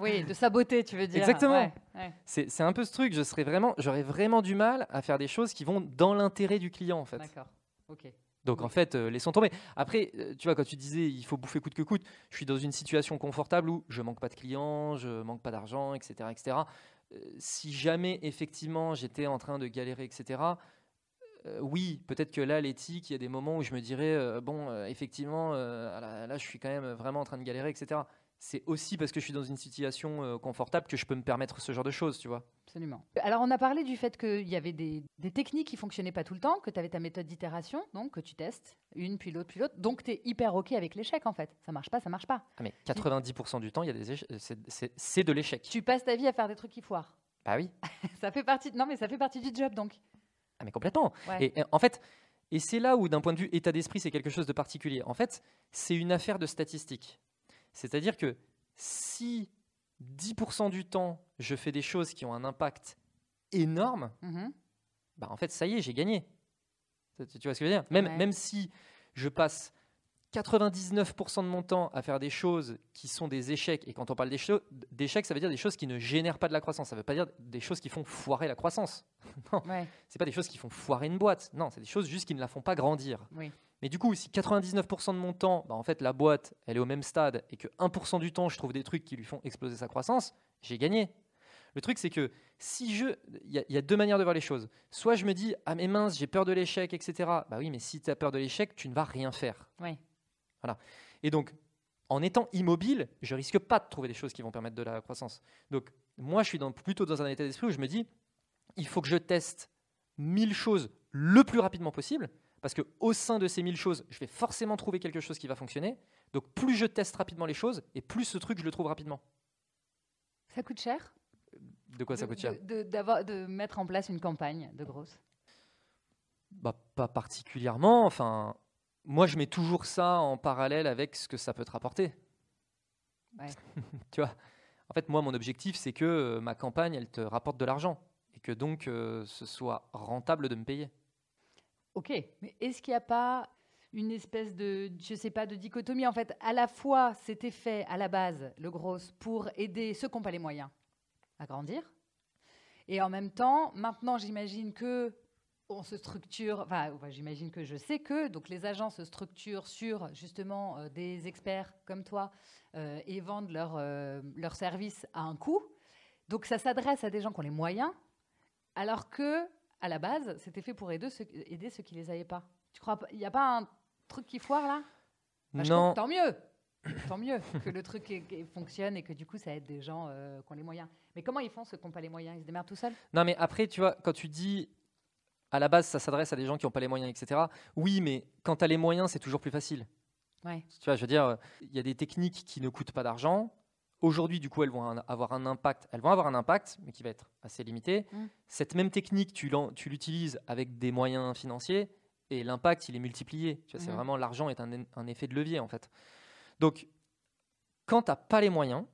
Oui, de saboter, tu veux dire. Exactement. Ouais, ouais. C'est c'est un peu ce truc. Je serais vraiment, j'aurais vraiment du mal à faire des choses qui vont dans l'intérêt du client, en fait. D'accord. Ok. Donc en fait, euh, laissons tomber. Après, euh, tu vois, quand tu disais il faut bouffer coûte que coûte, je suis dans une situation confortable où je manque pas de clients, je manque pas d'argent, etc., etc. Euh, si jamais effectivement j'étais en train de galérer, etc. euh, oui, peut-être que là, l'éthique, il y a des moments où je me dirais bon, effectivement, là, là, je suis quand même vraiment en train de galérer, etc. C'est aussi parce que je suis dans une situation euh, confortable que je peux me permettre ce genre de choses, tu vois. Absolument. Alors, on a parlé du fait qu'il y avait des, des techniques qui fonctionnaient pas tout le temps, que tu avais ta méthode d'itération, donc que tu testes une, puis l'autre, puis l'autre. Donc, tu es hyper OK avec l'échec, en fait. Ça marche pas, ça marche pas. Ah, mais 90% du temps, il y a des c'est- de l'échec. Tu passes ta vie à faire des trucs qui foirent. Bah oui. (laughs) ça fait partie. Non, mais ça fait partie du job, donc. Ah mais complètement. Ouais. Et, et en fait, et c'est là où d'un point de vue état d'esprit, c'est quelque chose de particulier. En fait, c'est une affaire de statistiques. C'est-à-dire que si 10% du temps, je fais des choses qui ont un impact énorme, Mhm. bah en fait, ça y est, j'ai gagné. Tu, vois ce que je veux dire? Même, Ouais. même si je passe 99% de mon temps à faire des choses qui sont des échecs, et quand on parle d'éche- d'échecs, ça veut dire des choses qui ne génèrent pas de la croissance. Ça ne veut pas dire des choses qui font foirer la croissance (laughs) Ouais, c'est pas des choses qui font foirer une boîte. Non, c'est des choses juste qui ne la font pas grandir. oui. Mais du coup, si 99% de mon temps, bah, en fait, la boîte, elle est au même stade et que 1% du temps, je trouve des trucs qui lui font exploser sa croissance, j'ai gagné. Le truc, c'est que si je. Il y, a- il y a deux manières de voir les choses. Soit je me dis, ah mais mince, j'ai peur de l'échec, etc. Bah oui, mais si tu as peur de l'échec, tu ne vas rien faire. Oui. Et donc, en étant immobile, je risque pas de trouver des choses qui vont permettre de la croissance. Donc, moi, je suis dans- plutôt dans un état d'esprit où je me dis, il faut que je teste 1000 choses le plus rapidement possible, parce que au sein de ces 1000 choses, je vais forcément trouver quelque chose qui va fonctionner. Donc, plus je teste rapidement les choses, et plus ce truc, je le trouve rapidement. Ça coûte cher? De quoi ça coûte cher? de, de- d'avoir- de mettre en place une campagne de grosse. bah, Pas particulièrement. Enfin, moi, je mets toujours ça en parallèle avec ce que ça peut te rapporter. Ouais. (laughs) tu vois? En fait, moi, mon objectif, c'est que euh, ma campagne, elle te rapporte de l'argent. Et que donc, euh, ce soit rentable de me payer. Ok, mais est-ce qu'il n'y a pas une espèce de, je sais pas, de dichotomie en fait À la fois, c'était fait à la base, le gros, pour aider ceux qui n'ont pas les moyens à grandir, et en même temps, maintenant, j'imagine que on se structure, enfin, j'imagine que je sais que, donc les agents se structurent sur justement euh, des experts comme toi euh, et vendent leurs euh, leurs services à un coût. Donc ça s'adresse à des gens qui ont les moyens, alors que à la base, c'était fait pour aider ceux, aider ceux qui les avaient pas. Tu crois pas Il n'y a pas un truc qui foire là? Bah, je non, Tant mieux (coughs) Tant mieux que le truc est- est- fonctionne et que du coup ça aide des gens euh, qui ont les moyens. Mais comment ils font ceux qui n'ont pas les moyens? Ils se démerdent tout seuls? Non, mais après, tu vois, quand tu dis à la base, ça s'adresse à des gens qui n'ont pas les moyens, etc. Oui, mais quand tu as les moyens, c'est toujours plus facile. Ouais. Tu vois, je veux dire, euh, il y a des techniques qui ne coûtent pas d'argent. Aujourd'hui, du coup, elles vont avoir un impact. Elles vont avoir un impact, mais qui va être assez limité. Mm. Cette même technique, tu l'utilises avec des moyens financiers et l'impact, il est multiplié. C'est Mhm. vraiment l'argent est un, un effet de levier en fait. Donc, quand tu n'as pas les moyens,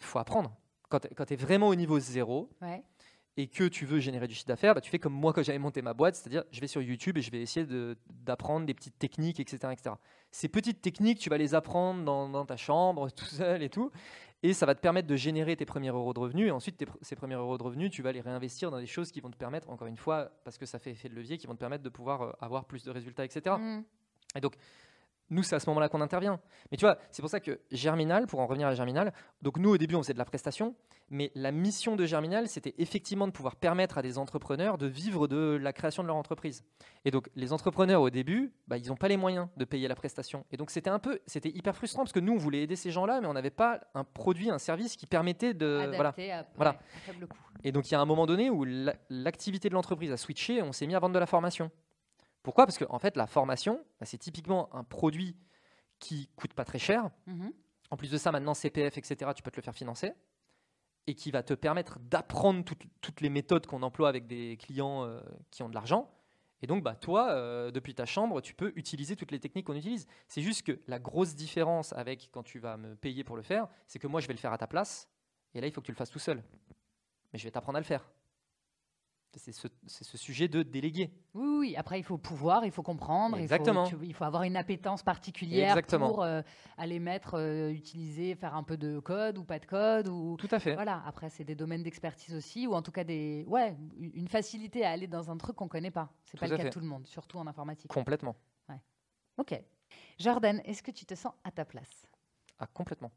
il faut apprendre. Quand tu es vraiment au niveau zéro, Ouais. et que tu veux générer du chiffre d'affaires, bah, tu fais comme moi quand j'avais monté ma boîte, c'est-à-dire je vais sur YouTube et je vais essayer d'apprendre des petites techniques, etc., etc. Ces petites techniques, tu vas les apprendre dans, dans, ta chambre, (laughs) tout seul et tout, et ça va te permettre de générer tes premiers euros de revenus, et ensuite ces premiers euros de revenus, tu vas les réinvestir dans des choses qui vont te permettre, encore une fois, parce que ça fait effet de levier, qui vont te permettre de pouvoir euh, avoir plus de résultats, etc. Mmh. Et donc, nous, c'est à ce moment-là qu'on intervient. Mais tu vois, c'est pour ça que Germinal, pour en revenir à Germinal, donc nous, au début, on faisait de la prestation, mais la mission de Germinal, c'était effectivement de pouvoir permettre à des entrepreneurs de vivre de la création de leur entreprise. Et donc, les entrepreneurs, au début, bah, ils n'ont pas les moyens de payer la prestation. Et donc, c'était un peu, c'était hyper frustrant parce que nous, on voulait aider ces gens-là, mais on n'avait pas un produit, un service qui permettait de. voilà. voilà. Et donc, il y a un moment donné où l'activité de l'entreprise a switché, on s'est mis à vendre de la formation. Pourquoi? Parce que en fait, la formation, bah, c'est typiquement un produit qui coûte pas très cher. Mhm. En plus de ça, maintenant, CPF, etc., tu peux te le faire financer et qui va te permettre d'apprendre toutes, les méthodes qu'on emploie avec des clients euh, qui ont de l'argent. Et donc, bah, toi, euh, depuis ta chambre, tu peux utiliser toutes les techniques qu'on utilise. C'est juste que la grosse différence avec quand tu vas me payer pour le faire, c'est que moi, je vais le faire à ta place. Et là, il faut que tu le fasses tout seul. Mais je vais t'apprendre à le faire c'est ce, sujet de déléguer. Oui, oui, après il faut pouvoir, il faut comprendre, Exactement. Il, faut, avoir une appétence particulière pour euh, aller mettre, euh, utiliser, faire un peu de code ou pas de code. Ou, Tout à fait. Voilà, après c'est des domaines d'expertise aussi, ou en tout cas des, ouais, une facilité à aller dans un truc qu'on ne connaît pas. C'est pas le cas de tout le monde, surtout en informatique. Complètement. Ouais. Ok. Jordan, est-ce que tu te sens à ta place? Ah, complètement.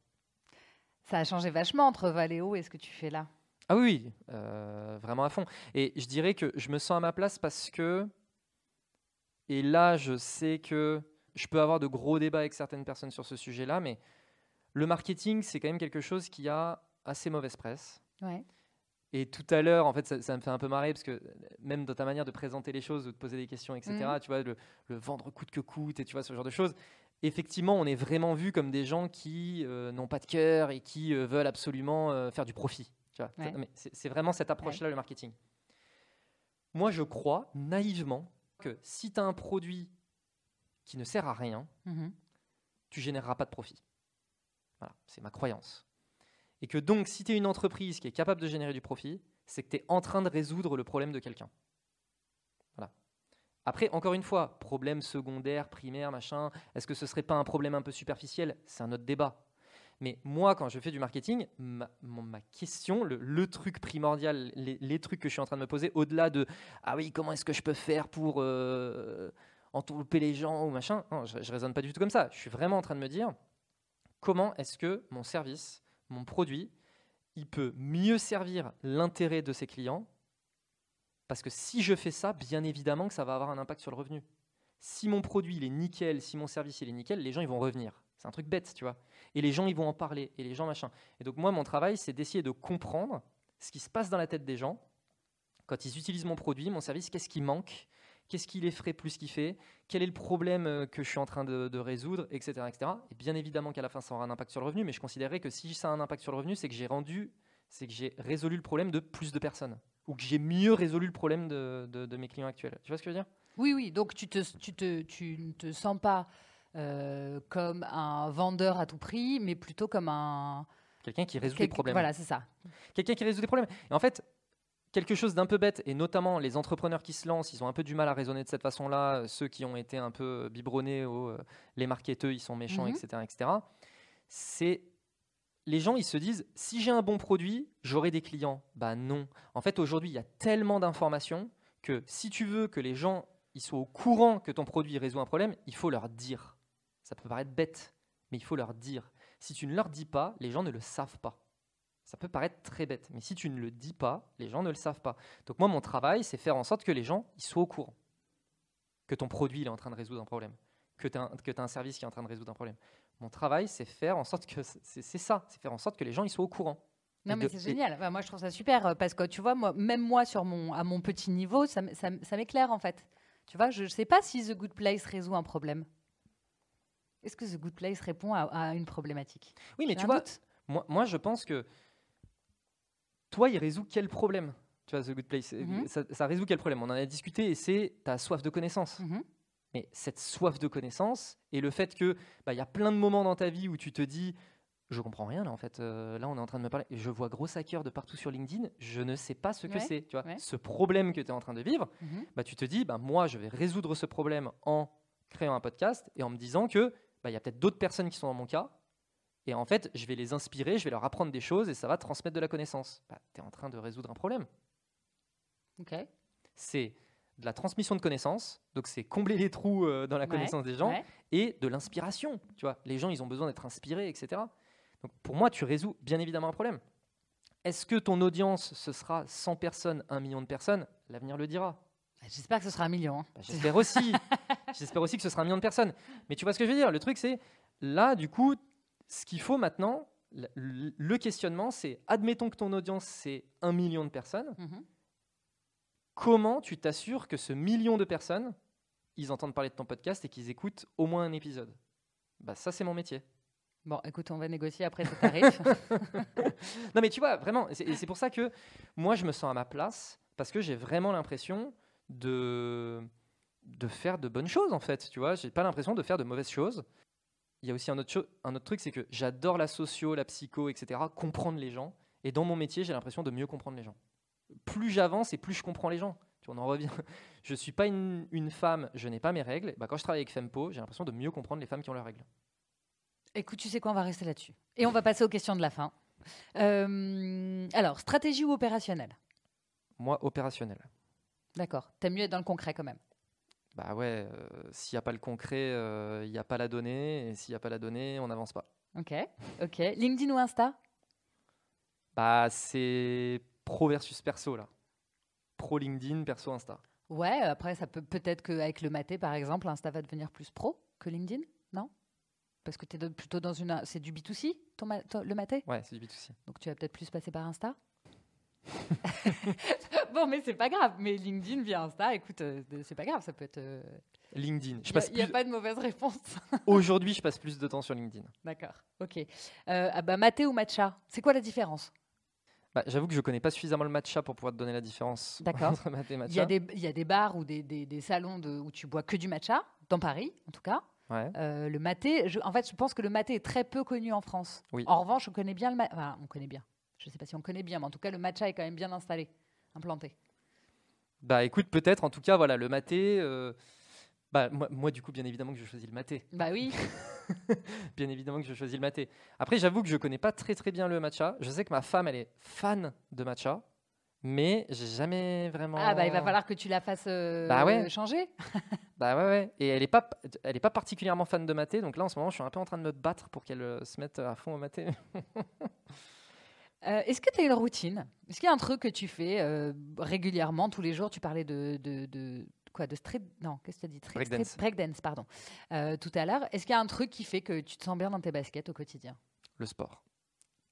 Ça a changé vachement entre Valéo et ce que tu fais là ah oui, euh, vraiment à fond. Et je dirais que je me sens à ma place parce que, et là je sais que je peux avoir de gros débats avec certaines personnes sur ce sujet-là, mais le marketing, c'est quand même quelque chose qui a assez mauvaise presse. Et tout à l'heure, en fait, ça, me fait un peu marrer parce que même dans ta manière de présenter les choses ou de poser des questions, etc., mmh. tu vois, le, vendre coûte que coûte et tu vois, ce genre de choses, effectivement, on est vraiment vu comme des gens qui euh, n'ont pas de cœur et qui euh, veulent absolument faire du profit. C'est vraiment cette approche-là, le marketing. Moi, je crois naïvement que si tu as un produit qui ne sert à rien, mm-hmm. tu généreras pas de profit. Voilà, c'est ma croyance. Et que donc, si tu es une entreprise qui est capable de générer du profit, c'est que tu es en train de résoudre le problème de quelqu'un. Voilà. Après, encore une fois, problème secondaire, primaire, machin, est-ce que ce serait pas un problème un peu superficiel? C'est un autre débat. Mais moi, quand je fais du marketing, ma, question, le, truc primordial, les, trucs que je suis en train de me poser, au-delà de ah oui, comment est-ce que je peux faire pour euh, les gens ou machin, je, ne raisonne pas du tout comme ça. Je suis vraiment en train de me dire comment est-ce que mon service, mon produit, il peut mieux servir l'intérêt de ses clients? Parce que si je fais ça, bien évidemment que ça va avoir un impact sur le revenu. Si mon produit il est nickel, si mon service il est nickel, les gens ils vont revenir. C'est un truc bête, tu vois. Et les gens, ils vont en parler, et les gens, machin. Et donc, moi, mon travail, c'est d'essayer de comprendre ce qui se passe dans la tête des gens quand ils utilisent mon produit, mon service, qu'est-ce qui manque, qu'est-ce qui les ferait plus kiffer, quel est le problème euh, que je suis en train de, résoudre, etc., etc. Et bien évidemment qu'à la fin, ça aura un impact sur le revenu, mais je considérerais que si ça a un impact sur le revenu, c'est que j'ai rendu, c'est que j'ai résolu le problème de plus de personnes, ou que j'ai mieux résolu le problème de, mes clients actuels. Tu vois ce que je veux dire? Oui, oui. Donc tu, tu ne te sens pas euh, comme un vendeur à tout prix, mais plutôt comme un... Quelqu'un qui résout des problèmes. Voilà, c'est ça. Quelqu'un qui résout des problèmes. Et en fait, quelque chose d'un peu bête, et notamment les entrepreneurs qui se lancent, ils ont un peu du mal à raisonner de cette façon-là, ceux qui ont été un peu biberonnés, aux, euh, les marketeurs, ils sont méchants, etc., mhm. etc. C'est les gens, ils se disent, si j'ai un bon produit, j'aurai des clients. Bah non. En fait, aujourd'hui, il y a tellement d'informations que si tu veux que les gens ils soient au courant que ton produit résout un problème, il faut leur dire. Ça peut paraître bête, mais il faut leur dire. Si tu ne leur dis pas, les gens ne le savent pas. Ça peut paraître très bête, mais si tu ne le dis pas, les gens ne le savent pas. Donc moi, mon travail, c'est faire en sorte que les gens ils soient au courant que ton produit est en train de résoudre un problème, que tu as, un service qui est en train de résoudre un problème. Mon travail, c'est faire en sorte que c'est ça, c'est faire en sorte que les gens ils soient au courant. Non, mais c'est génial. moi, je trouve ça super euh, parce que tu vois, moi, même moi, sur mon, à mon petit niveau, ça, ça m'éclaire en fait. Tu vois, je ne sais pas si The Good Place résout un problème. Est-ce que The Good Place répond à, une problématique? Oui, mais tu vois, moi, moi, je pense que toi, il résout quel problème Tu vois, The Good Place, mhm. ça, résout quel problème? On en a discuté et c'est ta soif de connaissance. Mhm. Mais cette soif de connaissance et le fait que bah, il y a plein de moments dans ta vie où tu te dis je comprends rien là en fait. Euh, là, on est en train de me parler. Je vois gros hacker de partout sur LinkedIn. Je ne sais pas ce que Ouais, c'est. Tu vois, ouais. ce problème que tu es en train de vivre, Mhm. bah, tu te dis, bah, moi, je vais résoudre ce problème en créant un podcast et en me disant que bah, il y a peut-être d'autres personnes qui sont dans mon cas. Et en fait, je vais les inspirer, je vais leur apprendre des choses et ça va transmettre de la connaissance. Bah, tu es en train de résoudre un problème. Ok. C'est de la transmission de connaissances, donc c'est combler les trous euh, dans la Ouais, connaissance des gens ouais. et de l'inspiration. Tu vois, les gens, ils ont besoin d'être inspirés, etc. Donc pour moi, tu résous bien évidemment un problème. Est-ce que ton audience, ce sera 100 personnes, 1 million de personnes? L'avenir le dira. J'espère que ce sera un million. hein. Bah, J'espère aussi. (laughs) J'espère aussi que ce sera un million de personnes. Mais tu vois ce que je veux dire Le truc, c'est là, du coup, ce qu'il faut maintenant, le, questionnement, c'est admettons que ton audience, c'est un million de personnes. Mhm. Comment tu t'assures que ce million de personnes, ils entendent parler de ton podcast et qu'ils écoutent au moins un épisode? Bah ça, c'est mon métier. Bon, écoute, on va négocier après ce tarif. (laughs) Non, mais tu vois, vraiment, c'est pour ça que moi, je me sens à ma place parce que j'ai vraiment l'impression de, de faire de bonnes choses, en fait. Tu vois, j'ai pas l'impression de faire de mauvaises choses. Il y a aussi un autre, cho- un autre truc, c'est que j'adore la socio, la psycho, etc., comprendre les gens. Et dans mon métier, j'ai l'impression de mieux comprendre les gens. Plus j'avance et plus je comprends les gens. Tu on en revient. (laughs) Je suis pas une, une femme, je n'ai pas mes règles. Bah, quand je travaille avec Fempo, j'ai l'impression de mieux comprendre les femmes qui ont leurs règles. Écoute, tu sais quoi, on va rester là-dessus. Et on va passer aux questions de la fin. Euh, alors, stratégie ou opérationnel Moi, opérationnel. D'accord. T'aimes mieux être dans le concret quand même. Bah ouais, euh, s'il n'y a pas le concret, euh, il n'y a pas la donnée, et s'il n'y a pas la donnée, on n'avance pas. Ok. Ok. LinkedIn ou Insta? Bah c'est pro versus perso là. Pro LinkedIn, perso Insta. Ouais, après, ça peut peut-être qu'avec le maté, par exemple, Insta va devenir plus pro que LinkedIn, non? Parce que tu es plutôt dans une. C'est du B2C, ton le maté? Ouais, c'est du B2C. Donc tu vas peut-être plus passer par Insta? (laughs) Bon, mais c'est pas grave. Mais LinkedIn via Insta, écoute, euh, c'est pas grave, ça peut être. euh, LinkedIn. Je Il n'y a, plus- pas de mauvaise réponse. (laughs) Aujourd'hui, je passe plus de temps sur LinkedIn. D'accord, ok. Euh, ah bah, maté ou matcha? C'est quoi la différence? Bah, J'avoue que je connais pas suffisamment le matcha pour pouvoir te donner la différence (laughs) D'accord. entre maths et Il y, matcha. a des, il y a des bars ou des, des- des salons de, où tu bois que du matcha, dans Paris en tout cas. Ouais. Euh, le maté, je- en fait, je pense que le maté est très peu connu en France. Oui. En revanche, on connaît bien le. Enfin, on connaît bien. Je ne sais pas si on connaît bien, mais en tout cas, le matcha est quand même bien installé, implanté. Bah écoute, peut-être, en tout cas, voilà, le maté. euh, Bah, moi, moi, du coup, bien évidemment que je choisis le maté. Bah oui. (laughs) Bien évidemment que je choisis le maté. Après, j'avoue que je connais pas très très bien le matcha. Je sais que ma femme, elle est fan de matcha, mais j'ai jamais vraiment. Ah bah il va falloir que tu la fasses euh, Bah ouais. changer. (laughs) Bah ouais, ouais. Et elle est pas, elle est pas particulièrement fan de maté, donc là en ce moment, je suis un peu en train de me battre pour qu'elle euh, se mette à fond au maté. (laughs) Euh, Est-ce que tu as une routine? Est-ce qu'il y a un truc que tu fais euh, régulièrement, tous les jours? Tu parlais de, de, de- quoi De street Non, qu'est-ce que tu as dit Breakdance. breakdance, pardon. Euh, tout à l'heure. Est-ce qu'il y a un truc qui fait que tu te sens bien dans tes baskets au quotidien? Le sport.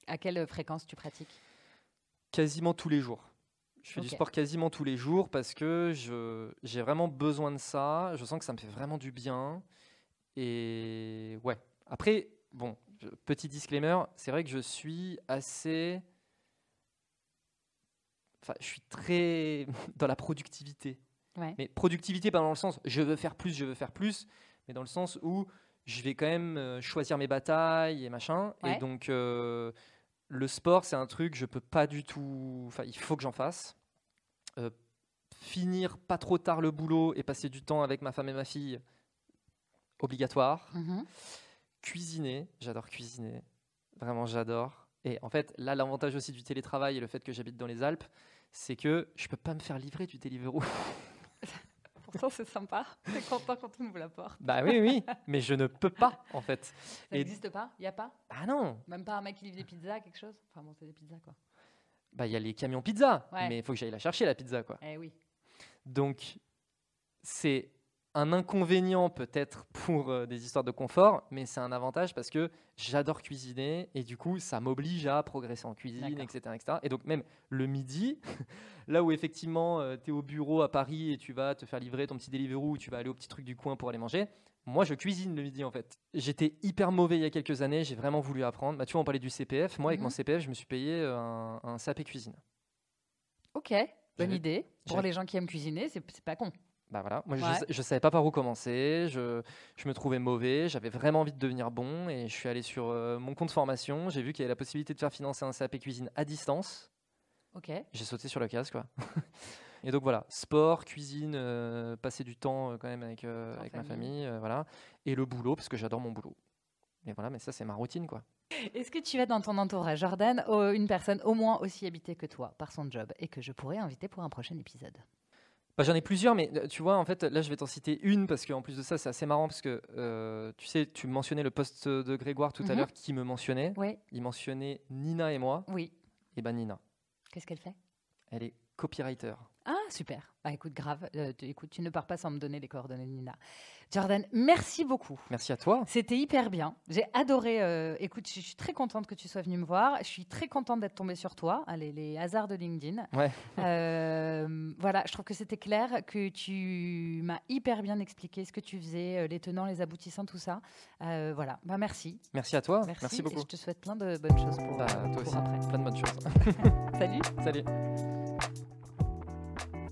À quelle fréquence tu pratiques? Quasiment tous les jours. Je fais du sport quasiment tous les jours parce que j'ai vraiment besoin de ça. Je sens que ça me fait vraiment du bien. Et ouais. Après, bon, je- petit disclaimer, c'est vrai que je suis assez. Enfin, je suis très (laughs) dans la productivité. Ouais. Mais productivité, pas dans le sens je veux faire plus, je veux faire plus, mais dans le sens où je vais quand même euh, choisir mes batailles et machin. Ouais. Et donc, euh, le sport, c'est un truc, je peux pas du tout. Enfin, il faut que j'en fasse. Euh, finir pas trop tard le boulot et passer du temps avec ma femme et ma fille, obligatoire. Mhm. Cuisiner, j'adore cuisiner. Vraiment, j'adore. Et en fait, là, l'avantage aussi du télétravail et le fait que j'habite dans les Alpes, c'est que je peux pas me faire livrer du Deliveroo. (laughs) Pourtant, c'est sympa. T'es content quand on ouvre la porte. bah oui, oui, mais je ne peux pas, en fait. Ça Et- n'existe pas? Il n'y a pas? Ah non, Même pas un mec qui livre des pizzas, quelque chose? Enfin bon, c'est des pizzas quoi. bah il y a les camions pizza, Ouais. mais il faut que j'aille la chercher, la pizza, quoi. Eh oui. Donc, c'est un inconvénient peut-être pour euh, des histoires de confort, mais c'est un avantage parce que j'adore cuisiner et du coup, ça m'oblige à progresser en cuisine, etc., etc. Et donc, même le midi, (laughs) là où effectivement tu es au bureau à Paris et tu vas te faire livrer ton petit Deliveroo ou tu vas aller au petit truc du coin pour aller manger, moi je cuisine le midi en fait. J'étais hyper mauvais il y a quelques années, j'ai vraiment voulu apprendre. Bah, tu vois, on parlait du CPF. Moi, avec Mhm. mon CPF, je me suis payé euh, un, un SAP cuisine. Ok, bonne idée. Pour les gens qui aiment cuisiner, c'est pas con. Bah voilà, moi Ouais. je, je savais pas par où commencer, je, je me trouvais mauvais, j'avais vraiment envie de devenir bon et je suis allé sur euh, mon compte formation, j'ai vu qu'il y avait la possibilité de faire financer un CAP cuisine à distance, Ok. j'ai sauté sur la case quoi. (laughs) et donc voilà, sport, cuisine, euh, passer du temps euh, quand même avec, ma famille. voilà, et le boulot parce que j'adore mon boulot. Et voilà, mais ça c'est ma routine quoi. Est-ce que tu as dans ton entourage, Jordan, une personne au moins aussi habitée que toi par son job et que je pourrais inviter pour un prochain épisode? Bah, J'en ai plusieurs, mais euh, tu vois, en fait, là, je vais t'en citer une parce qu'en plus de ça, c'est assez marrant parce que euh, tu sais, tu mentionnais le poste de Grégoire tout à Mhm. l'heure qui me mentionnait. Oui. Il mentionnait Nina et moi. Oui. Et ben Nina, Qu'est-ce qu'elle fait? Elle est copywriter. Ah, super. Bah, écoute, grave. Euh, tu, écoute, tu ne pars pas sans me donner les coordonnées de Nina. Jordan, merci beaucoup. Merci à toi. C'était hyper bien. J'ai adoré. euh, écoute, je suis très contente que tu sois venue me voir. Je suis très contente d'être tombée sur toi. Allez, les hasards de LinkedIn. Ouais. (laughs) Euh, voilà, je trouve que c'était clair, que tu m'as hyper bien expliqué ce que tu faisais, euh, les tenants, les aboutissants, tout ça. Euh, voilà, bah, merci. Merci à toi. Merci, et beaucoup. je te souhaite plein de bonnes choses pour, Bah, toi pour aussi. après. Plein de bonnes choses. (laughs) (laughs) Salut. Salut.